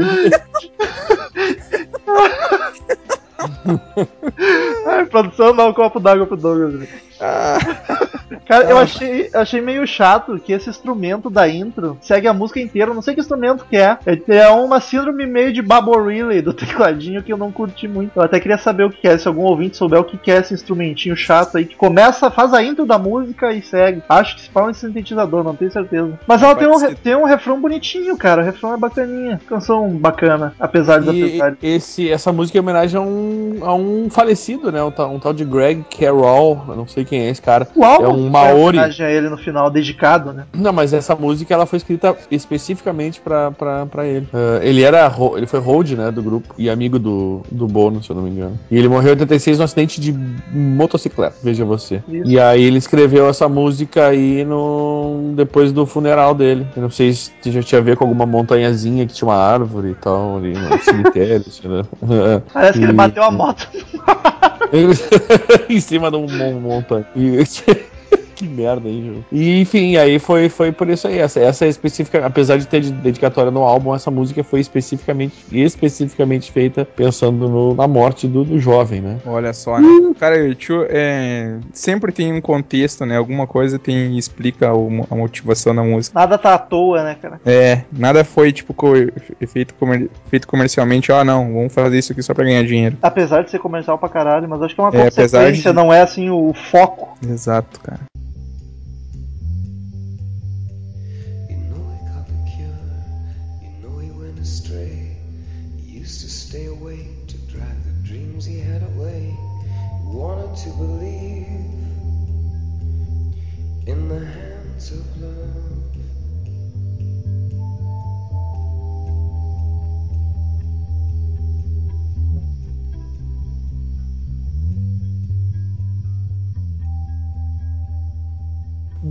Ai, produção, dá um copo d'água pro Douglas. Cara, eu achei, achei meio chato que esse instrumento da intro segue a música inteira. eu Não sei que instrumento que é. É é uma síndrome meio de Relay do tecladinho que eu não curti muito. Eu até queria saber o que é. Se algum ouvinte souber o que é esse instrumentinho chato aí que começa, faz a intro da música e segue. Acho que se fala em sintetizador, não tenho certeza. Mas ela tem um, ser. tem um refrão bonitinho, cara. O refrão é bacaninha. Canção bacana, apesar dos E apesar. esse, essa música é em homenagem a um, a um falecido, né? Um, tal- um tal de Greg Carroll. Eu não sei quem é esse cara. Álbum é um Maori. a ele no final, dedicado, né? Não, mas essa música ela foi escrita especificamente pra, pra, pra ele. Ah, ele era ele foi hold, né, do grupo e amigo do, do Bono, se eu não me engano. E ele morreu em 86 num acidente de motocicleta, veja você. Isso. E aí ele escreveu essa música aí no depois do funeral dele. Eu não sei se já tinha a ver com alguma montanhazinha que tinha uma árvore e tal ali no cemitério, sei lá. Parece que ele bateu a moto. em cima de um mon- montanha. Que merda, hein, Ju? E enfim, aí foi, foi por isso aí. Essa, essa é específica, apesar de ter de- dedicatória no álbum, essa música foi especificamente, especificamente feita pensando no- na morte do, do jovem, né? Olha só, né? Cara, o tio, é, sempre tem um contexto, né? Alguma coisa tem explica o- a motivação da música. Nada tá à toa, né, cara? É, nada foi tipo co- feito, comer- feito comercialmente, ó, não, vamos fazer isso aqui só pra ganhar dinheiro. Apesar de ser comercial pra caralho, mas acho que é uma É, apesar consequência, de- não é assim o foco. Exato, cara.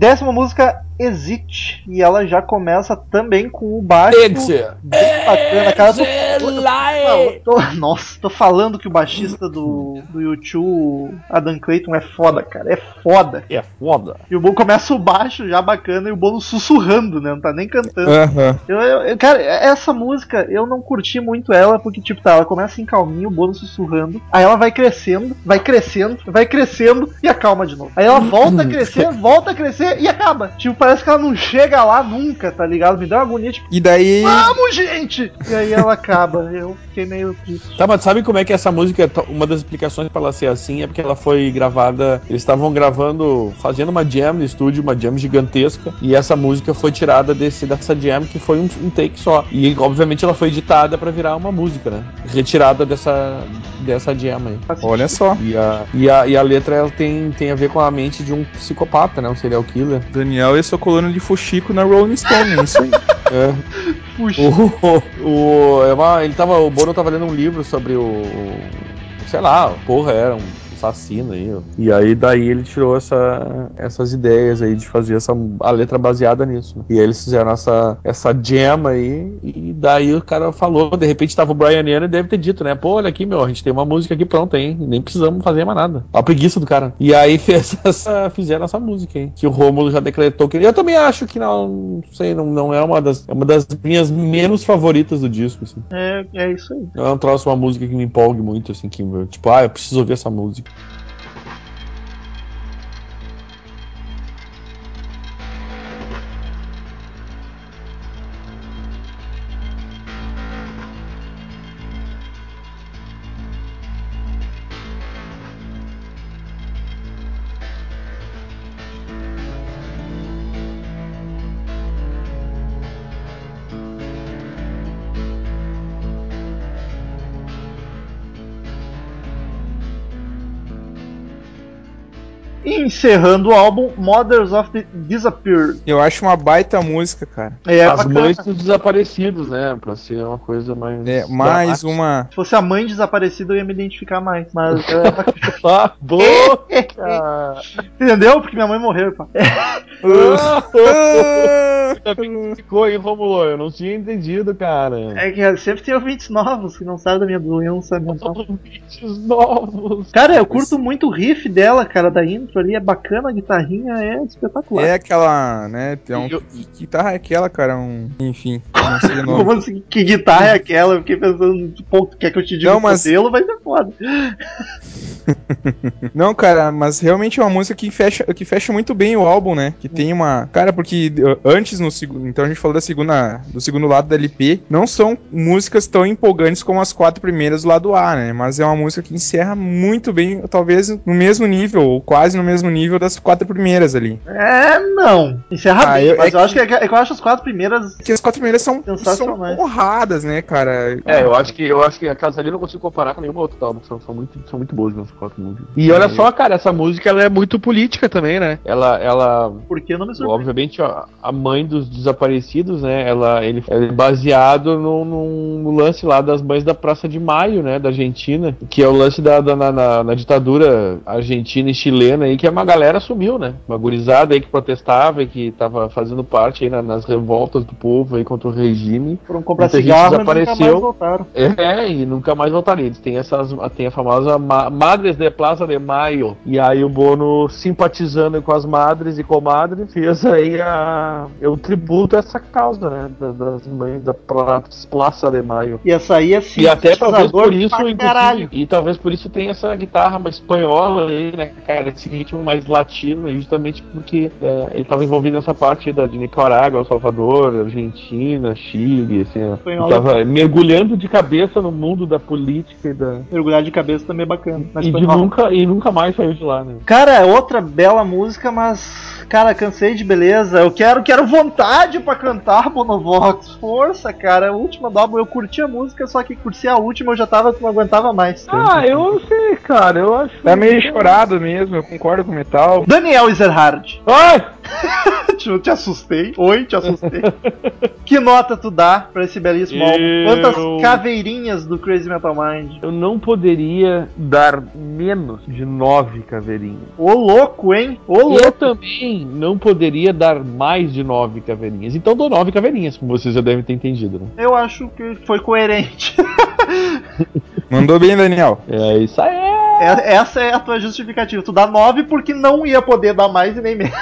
Décima música, Exit. E ela já começa também com o baixo. Exit. Bem bacana, cara. Tô, tô- nossa, tô falando que o baixista do, do YouTube, Adam Clayton, é foda, cara. É foda. É foda. E o bolo começa o baixo já bacana e o bolo sussurrando, né? Não tá nem cantando. Aham. Eu, eu- eu- cara, essa música eu não curti muito ela, porque, tipo, tá, ela começa em calminho, o bolo sussurrando, aí ela vai crescendo, vai crescendo, vai crescendo e acalma de novo. Aí ela volta a crescer, volta a crescer e acaba. Tipo, parece que ela não chega lá nunca, tá ligado? Me dá uma agonia, tipo, E daí. vamos, gente! E aí ela acaba. Eu fiquei meio triste. Tá, mas sabe como é que essa música, to- uma das explicações pra ela ser assim é porque ela foi gravada, eles estavam gravando, fazendo uma jam no estúdio, uma jam gigantesca, e essa música foi tirada desse, dessa jam que foi um, um take só. E obviamente ela foi editada pra virar uma música, né? Retirada dessa, dessa jam aí. Olha só. E a, e a, e a letra ela tem, tem a ver com a mente de um psicopata, né? Um serial killer. Daniel e sua coluna de Fuxico na Rolling Stone, é isso aí. É. Puxa. O, o, é uma- ele tava, o Bono tava lendo um livro sobre o. o- sei lá, porra, era um assassino aí. ó. E aí daí ele tirou essa, essas ideias aí de fazer essa, a letra baseada nisso. né? E aí eles fizeram essa, essa jam aí, e daí o cara falou, de repente tava o Brian Eno e deve ter dito, né? Pô, olha aqui, meu, a gente tem uma música aqui pronta, hein? Nem precisamos fazer mais nada. A preguiça do cara. E aí fez essa, fizeram essa música, hein? Que o Rômulo já decretou que. Eu também acho que não, não sei, não, não é uma das. É uma das minhas menos favoritas do disco, assim. É, é isso aí. Eu não trouxe uma música que me empolgue muito, assim, que, tipo, ah, eu preciso ouvir essa música. E encerrando o álbum, Mothers of the Disappeared. Eu acho uma baita música, cara. É, As bacana. mães dos desaparecidos, né? Pra ser uma coisa mais. É, mais dramática. uma. Se fosse a mãe desaparecida, eu ia me identificar mais. Mas é, Ah, boa! cara. entendeu? Porque minha mãe morreu, pá. Ainda bem que ficou aí, Romulo. Eu não tinha entendido, cara. É que sempre tem ouvintes novos que não sabem da minha doença mental. Vídeos novos. Cara, eu curto muito o riff dela, cara, da intro ali. É bacana, a guitarrinha é espetacular. É aquela, né? Tem um, Eu- que guitarra é aquela, cara? Um, enfim, não sei o nome. Como assim? Que guitarra é aquela? Eu fiquei pensando, pô, tu quer que eu te diga Não, o mas- modelo? Vai ser foda. Não, cara, mas realmente é uma música que fecha, que fecha muito bem o álbum, né? Que tem uma. Cara, porque antes no segundo. Então a gente falou da segunda, do segundo lado da LP. Não são músicas tão empolgantes como as quatro primeiras do lado A, né? Mas é uma música que encerra muito bem, talvez no mesmo nível, ou quase no mesmo nível das quatro primeiras ali. É, não. Encerra Ah, bem, eu- mas é eu, acho que, é que eu acho as quatro primeiras. Porque as quatro primeiras são, são honradas, né, cara? É, eu acho que eu acho que a casa ali eu não consigo comparar com nenhuma outra álbum. São, são muito, são muito boas as quatro músicas. E olha só, cara, essa música ela é muito política também, né? Ela, ela Por que não me surpreende? obviamente a, a mãe dos desaparecidos, né? Ela, ele é baseado no, no- lance lá das mães da Praça de Maio, né? Da Argentina, que é o lance da, da- na, na- na ditadura argentina e chilena aí, que uma galera sumiu, né? Uma gurizada aí que protestava e que tava fazendo parte aí na- nas revoltas do povo aí contra o regime. Foram comprar Muita cigarro e nunca mais desapareceu. voltaram. É, e nunca mais voltaria. Eles têm essas, tem a famosa ma Madres de Plaza de Maio. E aí o Bono, simpatizando com as madres e comadres, fez aí a, é um tributo a essa causa, né? da- Das mães da Pra- Plaza de Maio. E essa aí é E até talvez por isso, inclusive, e talvez por isso tem essa guitarra mais espanhola aí, né, cara? Esse ritmo mais latino, justamente porque é, ele estava envolvido nessa parte da, de Nicarágua, El Salvador, Argentina, Chile, assim, ó. Mergulhando de cabeça no mundo da política e da. Mergulhar de cabeça também é bacana. E, nunca, e nunca mais saiu de lá, né? Cara, é outra bela música, mas. Cara, cansei de beleza. Eu quero, quero vontade pra cantar Bonovox. Força, cara. A última do álbum eu curti a música, só que curti a última eu já tava, não aguentava mais. Ah, eu não sei, cara. Eu acho. Tá meio chorado mesmo, eu concordo com o metal. Daniel Ezerhard. Ai! Eu te assustei. Oi, te assustei. que nota tu dá pra esse belíssimo álbum? Eu- Quantas caveirinhas do Crazy Metal Mind? Eu não poderia dar menos de nove caveirinhas. Ô louco, hein? Ô Eu louco. também não poderia dar mais de nove caveirinhas. Então dou nove caveirinhas, como vocês já devem ter entendido, né? Eu acho que foi coerente. Mandou bem, Daniel. É isso aí. É- Essa é a tua justificativa. Tu dá 9 porque não ia poder dar mais e nem menos.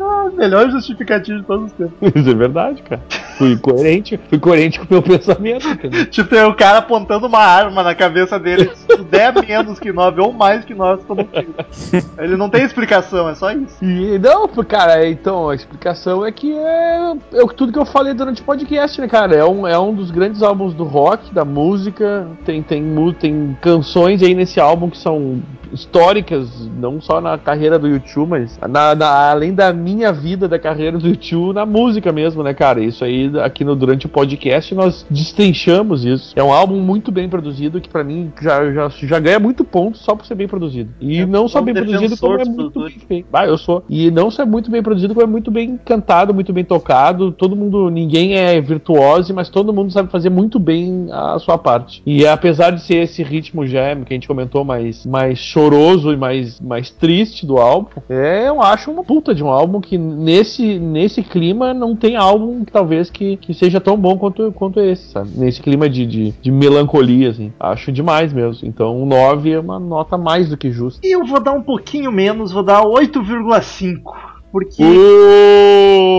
Ah, melhor justificativo de todos os tempos. Isso é verdade, cara. Fui coerente, fui coerente com o meu pensamento, entendeu? Tipo, tem o cara apontando uma arma na cabeça dele. Se tu der menos que 9 ou mais que 9, tu não tiro. Ele não tem explicação, é só isso. E não, cara, então a explicação é que é, é tudo que eu falei durante o podcast, né, cara? É um, é um dos grandes álbuns do rock, da música. Tem, tem, tem canções aí nesse álbum que são históricas, não só na carreira do YouTube, mas na, na- além da minha vida, da carreira do YouTube, na música mesmo, né, cara? Isso aí, aqui no, durante o podcast, nós destrinchamos isso. É um álbum muito bem produzido, que pra mim já, já, já ganha muito ponto só por ser bem produzido. E É, não só bem produzido, como é muito bem feito. Ah, eu sou. E não só é muito bem produzido, como é muito bem cantado, muito bem tocado. Todo mundo, ninguém é virtuoso, mas todo mundo sabe fazer muito bem a sua parte. E apesar de ser esse ritmo jam que a gente comentou, mais, mais choroso e mais, mais triste do álbum, é, eu acho uma puta de um álbum que nesse, nesse clima não tem álbum talvez que, que seja tão bom quanto, quanto esse, sabe? Nesse clima de, de, de melancolia, assim. Acho demais mesmo. Então, o 9 é uma nota mais do que justa. E eu vou dar um pouquinho menos, vou dar 8,5. Porque Uh!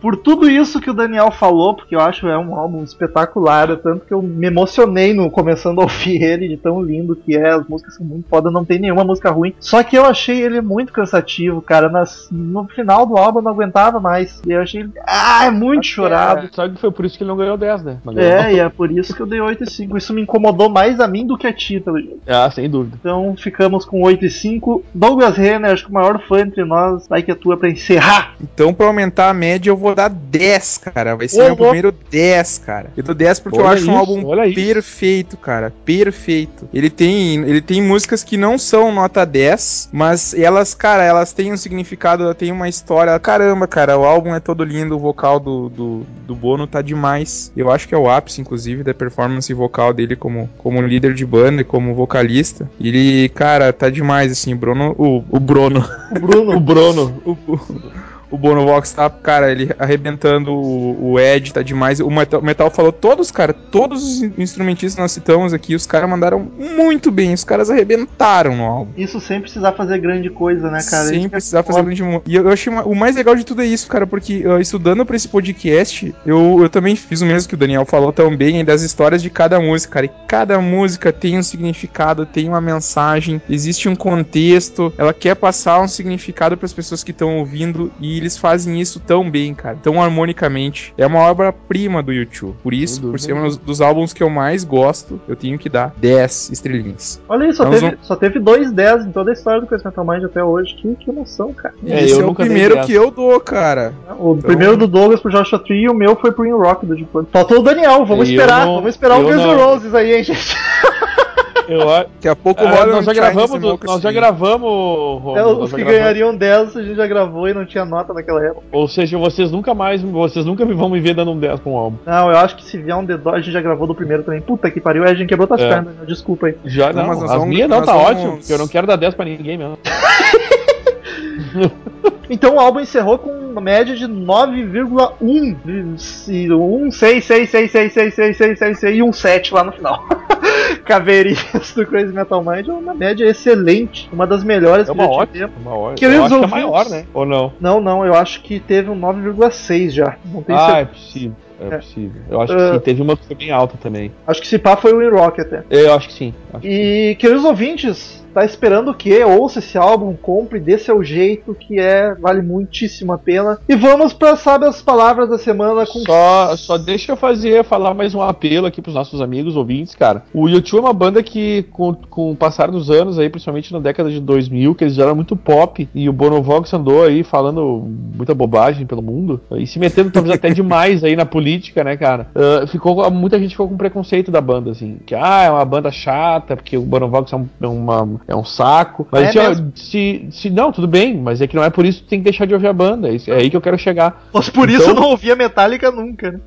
por tudo isso que o Daniel falou, porque eu acho é um álbum espetacular, tanto que eu me emocionei no começando a ouvir ele, de tão lindo que é, as músicas são muito foda, não tem nenhuma música ruim. Só que eu achei ele muito cansativo, cara. Nas- no final do álbum eu não aguentava mais. E eu achei ele. Ah, é muito chorado. É, sabe que foi por isso que ele não ganhou 10, né? Mas ganhou É, e é por isso que eu dei 8,5. Isso me incomodou mais a mim do que a ti, pelo jeito. Ah, sem dúvida. Então ficamos com 8,5. Douglas Renner, acho que o maior fã entre nós, vai que atua pra encerrar. Então, pra aumentar a média, eu vou dar 10, cara. Vai ser Ô, meu louco. primeiro 10, cara. Eu dou 10 porque eu Olha acho um isso, álbum olha isso. perfeito, cara. Perfeito. Ele tem, ele tem músicas que não são nota 10, mas elas, cara, elas têm um significado, ela tem uma história. Caramba, cara, o álbum é todo lindo, o vocal do, do, do Bono tá demais. Eu acho que é o ápice, inclusive, da performance vocal dele como, como líder de banda e como vocalista. Ele, cara, tá demais, assim. O Bruno. O, o Bruno. O Bruno. O Bruno. O, o Bono Vox tá, cara, ele arrebentando o, o Ed, tá demais. O Metal, o Metal falou todos, cara, todos os in- instrumentistas que nós citamos aqui, os caras mandaram muito bem, os caras arrebentaram no álbum. Isso sem precisar fazer grande coisa, né, cara? Sem é precisar fazer foda. grande E eu, eu achei uma- o mais legal de tudo é isso, cara, porque uh, estudando pra esse podcast, eu, eu também fiz o mesmo que o Daniel falou também, das histórias de cada música, cara. E cada música tem um significado, tem uma mensagem, existe um contexto, ela quer passar um significado pras pessoas que estão ouvindo e eles fazem isso tão bem, cara, tão harmonicamente. É uma obra-prima do YouTube. Por isso, por ser um dos, álbuns que eu mais gosto, eu tenho que dar 10 estrelinhas. Olha aí, só Nós teve, só teve dois 10 em toda a história do Crazy Metal Mind até hoje. Que, que emoção, cara. É, Esse eu é o primeiro 10. que eu dou, cara. O primeiro do Douglas pro Joshua Tree e o meu foi pro In Rock do Deep. Faltou o Daniel, vamos E esperar. não- vamos esperar o eu Guns N'. Roses aí, hein, gente. Eu, Daqui a pouco Ah, nós já um gravamos, do- nós já gravamos, Romulo, É, nós os já que gravamos. ganhariam 10 a gente já gravou e não tinha nota naquela época. Ou seja, vocês nunca mais, vocês nunca vão me ver dando um 10 com um álbum. Não, eu acho que se vier um D2, a gente já gravou do primeiro também. Puta que pariu, aí a gente quebrou tuas É. pernas, né? desculpa aí. Já Não, não, mas nós as vamos- minhas não, nós tá vamos- ótimo, porque eu não quero dar 10 pra ninguém mesmo. Então o álbum encerrou com uma média de 9,1. E um 6, 6, 6, 6, 6, 6, 6, 6, 6 e um 7 lá no final. Caveirinhas do Crazy Metal Mind é uma média excelente. Uma das melhores É que uma já ótima, tivemos. uma ótima. Queridos Eu acho que é maior, né? Ou não? Não, não, eu acho que teve um 9,6 já. Não tenho Ah, certeza. é possível. É, É. possível. Eu acho Ah. que sim. Teve uma que foi bem alta também. Acho que se pá foi o In Rock até. Eu acho que sim. Acho que E, queridos ouvintes, tá esperando o quê? Ouça esse álbum, compre, dê seu jeito, que é vale muitíssimo a pena. E vamos para, sabe, as palavras da semana com Só, só deixa eu fazer, falar mais um apelo aqui pros nossos amigos ouvintes, cara. O YouTube é uma banda que, com, com o passar dos anos aí, principalmente na década de 2000, que eles já eram muito pop, e o Bonovox andou aí falando muita bobagem pelo mundo, e se metendo talvez até demais aí na política, né, cara? Ah, ficou, muita gente ficou com preconceito da banda, assim, que, ah, é uma banda chata, porque o Bonovox é um, é uma- é um saco. Mas, É assim, ó, mesmo. se, se, não, tudo bem, mas é que não é por isso que tem que deixar de ouvir a banda, é é aí que eu quero chegar. Mas por Então- isso eu não ouvia Metallica nunca, né?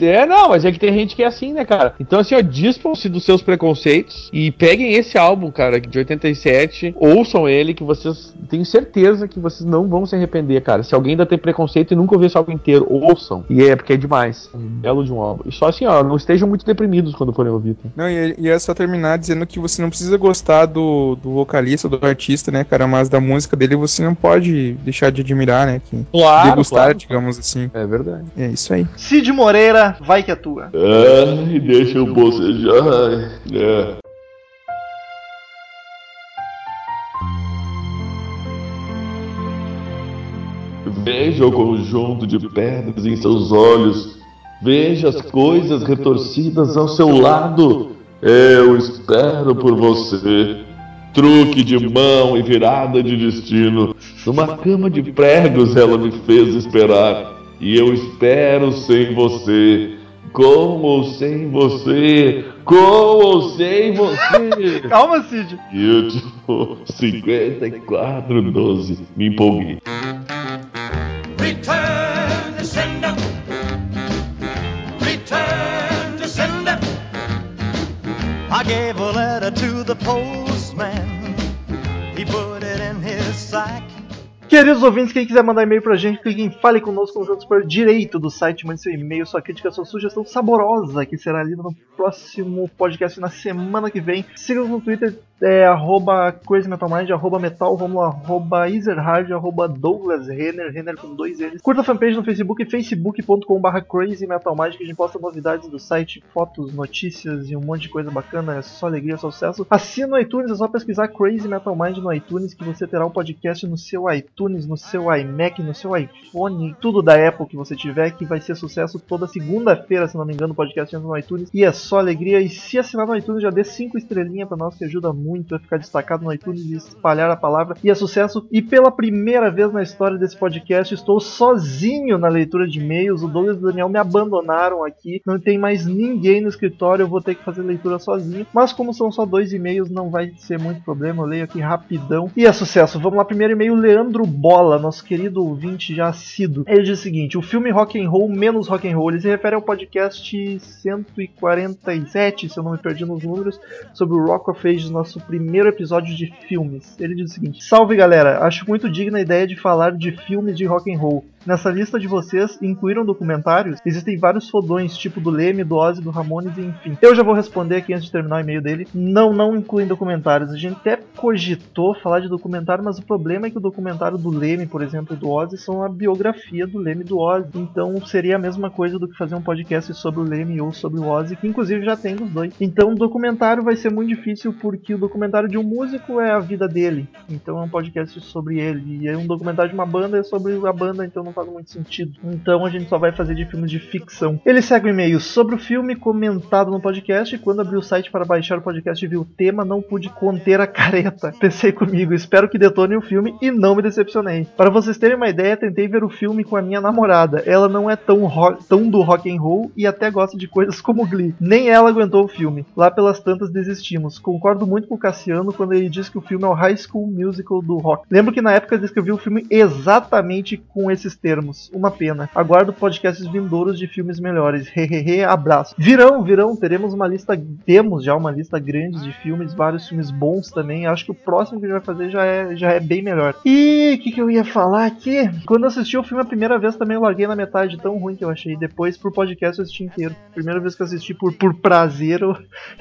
É, não, mas é que tem gente que é assim, né, cara? Então, assim, ó, dispam-se dos seus preconceitos e peguem esse álbum, cara, de 87, ouçam ele, que vocês tenho certeza que vocês não vão se arrepender, cara. Se alguém ainda tem preconceito e nunca ouviu esse álbum inteiro, ouçam. E é porque que é demais. Um belo de um álbum. E só assim, ó, não estejam muito deprimidos quando forem ouvir. Tá? Não, e, e é só terminar dizendo que você não precisa gostar do, do vocalista, do artista, né, cara? Mas da música dele você não pode deixar de admirar, né? Que, Claro, degustar, claro. digamos assim. É verdade. É isso aí. Cid Moreira, vai que é tua. Ai, deixa eu bocejar. É. Veja o conjunto de pedras em seus olhos. Veja as coisas retorcidas ao seu lado. Eu espero por você. Truque de mão e virada de destino. Numa cama de pregos ela me fez esperar. E eu espero sem você. Com ou sem você. Com ou sem você. Calma, Cid. YouTube 5412. Me empolguei. To the postman. He put it in his sack. Queridos ouvintes, quem quiser mandar e-mail pra gente, clique em Fale Conosco no canto superior direito do site, mande seu e-mail, sua crítica, sua sugestão saborosa, que será lida no próximo podcast na semana que vem. Siga-nos no Twitter, é, arroba crazymetalmind, arroba metal, vamos arroba ezerhard, arroba Douglas Renner, com dois N's. Curta a fanpage no Facebook, facebook.com.br crazymetalmind, que a gente posta novidades do site, fotos, notícias e um monte de coisa bacana, é só alegria, só sucesso. Assina no iTunes, é só pesquisar Crazy Metal Mind no iTunes, que você terá o podcast no seu iTunes, no seu iMac, no seu iPhone, tudo da Apple que você tiver, que vai ser sucesso toda segunda-feira, se não me engano, o podcast entra no iTunes. E é só alegria. E se assinar no iTunes, já dê 5 estrelinhas pra nós, que ajuda muito a ficar destacado no iTunes e espalhar a palavra. E é sucesso. E pela primeira vez na história desse podcast, estou sozinho na leitura de e-mails. O Douglas e o Daniel me abandonaram aqui. Não tem mais ninguém no escritório, eu vou ter que fazer leitura sozinho. Mas como são só dois e-mails, não vai ser muito problema. Eu leio aqui rapidão. E é sucesso. Vamos lá, primeiro e-mail, Leandro Bola, nosso querido ouvinte já assíduo. Ele diz o seguinte: o filme Rock and Roll menos Rock and Roll, ele se refere ao podcast 147, se eu não me perdi nos números, sobre o Rock of Ages, nosso primeiro episódio de filmes. Ele diz o seguinte: Salve galera, acho muito digna a ideia de falar de filmes de rock and roll. Nessa lista de vocês incluíram documentários? Existem vários fodões, tipo do Leme, do Ozzy, do Ramones enfim. Eu já vou responder aqui antes de terminar o e-mail dele. Não, não incluem documentários. A gente até cogitou falar de documentário, mas o problema é que o documentário do Leme, por exemplo, do Ozzy, são a biografia do Leme do Ozzy. Então seria a mesma coisa do que fazer um podcast sobre o Leme ou sobre o Ozzy, que inclusive já tem dos dois. Então o documentário vai ser muito difícil porque o documentário de um músico é a vida dele. Então é um podcast sobre ele. E aí um documentário de uma banda é sobre a banda, então não faz muito sentido. Então a gente só vai fazer de filmes de ficção. Ele segue o e-mail sobre o filme comentado no podcast. Quando abri o site para baixar o podcast e vi o tema, não pude conter a careta. Pensei comigo, espero que detone o filme e não me decepcionei. Para vocês terem uma ideia, tentei ver o filme com a minha namorada. Ela não é tão, tão do rock and roll e até gosta de coisas como Glee. Nem ela aguentou o filme. Lá pelas tantas desistimos. Concordo muito com o Cassiano quando ele diz que o filme é o High School Musical do rock. Lembro que na época eu descrevi o filme exatamente com esses termos. Uma pena. Aguardo podcasts vindouros de filmes melhores. Hehehe, abraço. Virão, virão. Teremos uma lista, temos já uma lista grande de filmes, vários filmes bons também. Acho que o próximo que a gente vai fazer já é, já é bem melhor. E o que, que eu ia falar aqui? Quando assisti o filme a primeira vez também eu larguei na metade, tão ruim que eu achei. Depois, pro podcast, eu assisti inteiro. Primeira vez que eu assisti por, por prazer, eu,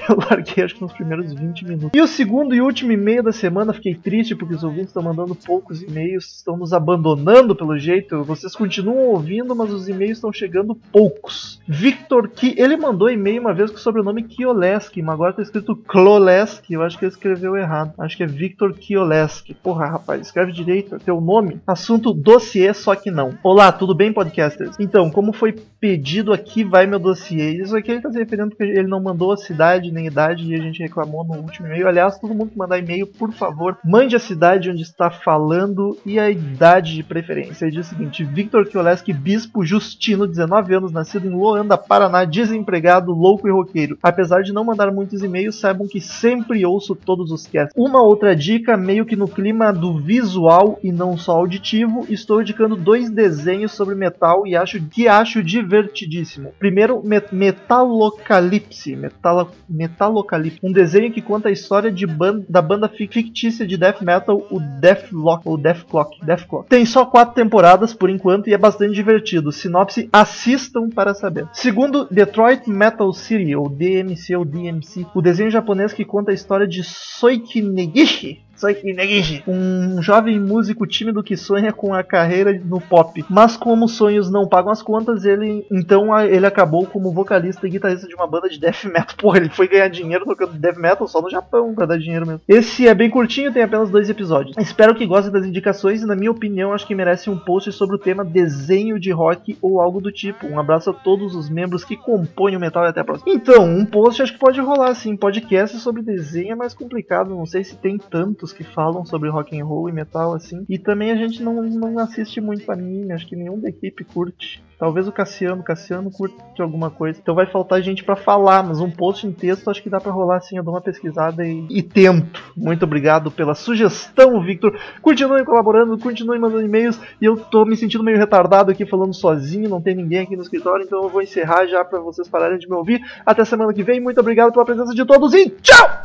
eu larguei acho que nos primeiros 20 minutos. E o segundo e último e-mail da semana, fiquei triste porque os ouvintes estão mandando poucos e-mails, estão nos abandonando pelo jeito. Vocês continuam ouvindo, mas os e-mails estão chegando poucos. Victor Ki, ele mandou e-mail uma vez com o sobrenome Kioleski, mas agora tá escrito Kloleski. Eu acho que ele escreveu errado. Acho que é Victor Kioleski. Porra, rapaz, escreve direito, é teu nome. Assunto dossiê, só que não. Olá, tudo bem, podcasters? Então, como foi pedido aqui, vai meu dossiê. Isso aqui ele tá se referindo porque ele não mandou a cidade nem idade e a gente reclamou no último e-mail. Aliás, todo mundo que mandar e-mail, por favor, mande a cidade onde está falando e a idade de preferência. Ele diz o seguinte: Victor Kioleski, bispo Justino, 19 anos, nascido em Loanda, Paraná, desempregado, louco e roqueiro. Apesar de não mandar muitos e-mails, saibam que sempre ouço todos os casts. Uma outra dica, meio que no clima do visual e não só auditivo, estou indicando dois desenhos sobre metal e acho que acho divertidíssimo. Primeiro, Me Metalocalipse, Metalo, Metalocalipse, um desenho que conta a história de ban da banda fic- fictícia de death metal, o Deathlock ou Deathclock, Deathclock. Tem só quatro temporadas, por por enquanto e é bastante divertido. Sinopse, assistam para saber. Segundo, Detroit Metal City, ou DMC ou DMC, o desenho japonês que conta a história de Soiki Negishi, Soiki Negishi, um jovem músico tímido que sonha com a carreira no pop. Mas como os sonhos não pagam as contas, ele então ele acabou como vocalista e guitarrista de uma banda de death metal. Porra, ele foi ganhar dinheiro tocando death metal só no Japão pra dar dinheiro mesmo. Esse é bem curtinho, tem apenas dois episódios. Espero que gostem das indicações e, na minha opinião, acho que merece um post sobre o tema desenho de rock ou algo do tipo. Um abraço a todos os membros que compõem o metal e até a próxima. Então, um post acho que pode rolar assim. Podcast sobre desenho é mais complicado. Não sei se tem tantos que falam sobre rock and roll e metal assim. E também a gente não, não assiste muito anime. Acho que nenhum da equipe curte. Talvez o Cassiano, Cassiano curte alguma coisa. Então vai faltar gente pra falar, mas um post em texto acho que dá pra rolar assim. Eu dou uma pesquisada e, e tento. Muito obrigado pela sugestão, Victor. Continuem colaborando, continuem mandando e-mails. E eu tô me sentindo meio retardado aqui falando sozinho, não tem ninguém aqui no escritório, então eu vou encerrar já pra vocês pararem de me ouvir. Até semana que vem. Muito obrigado pela presença de todos e tchau!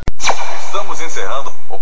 Estamos encerrando.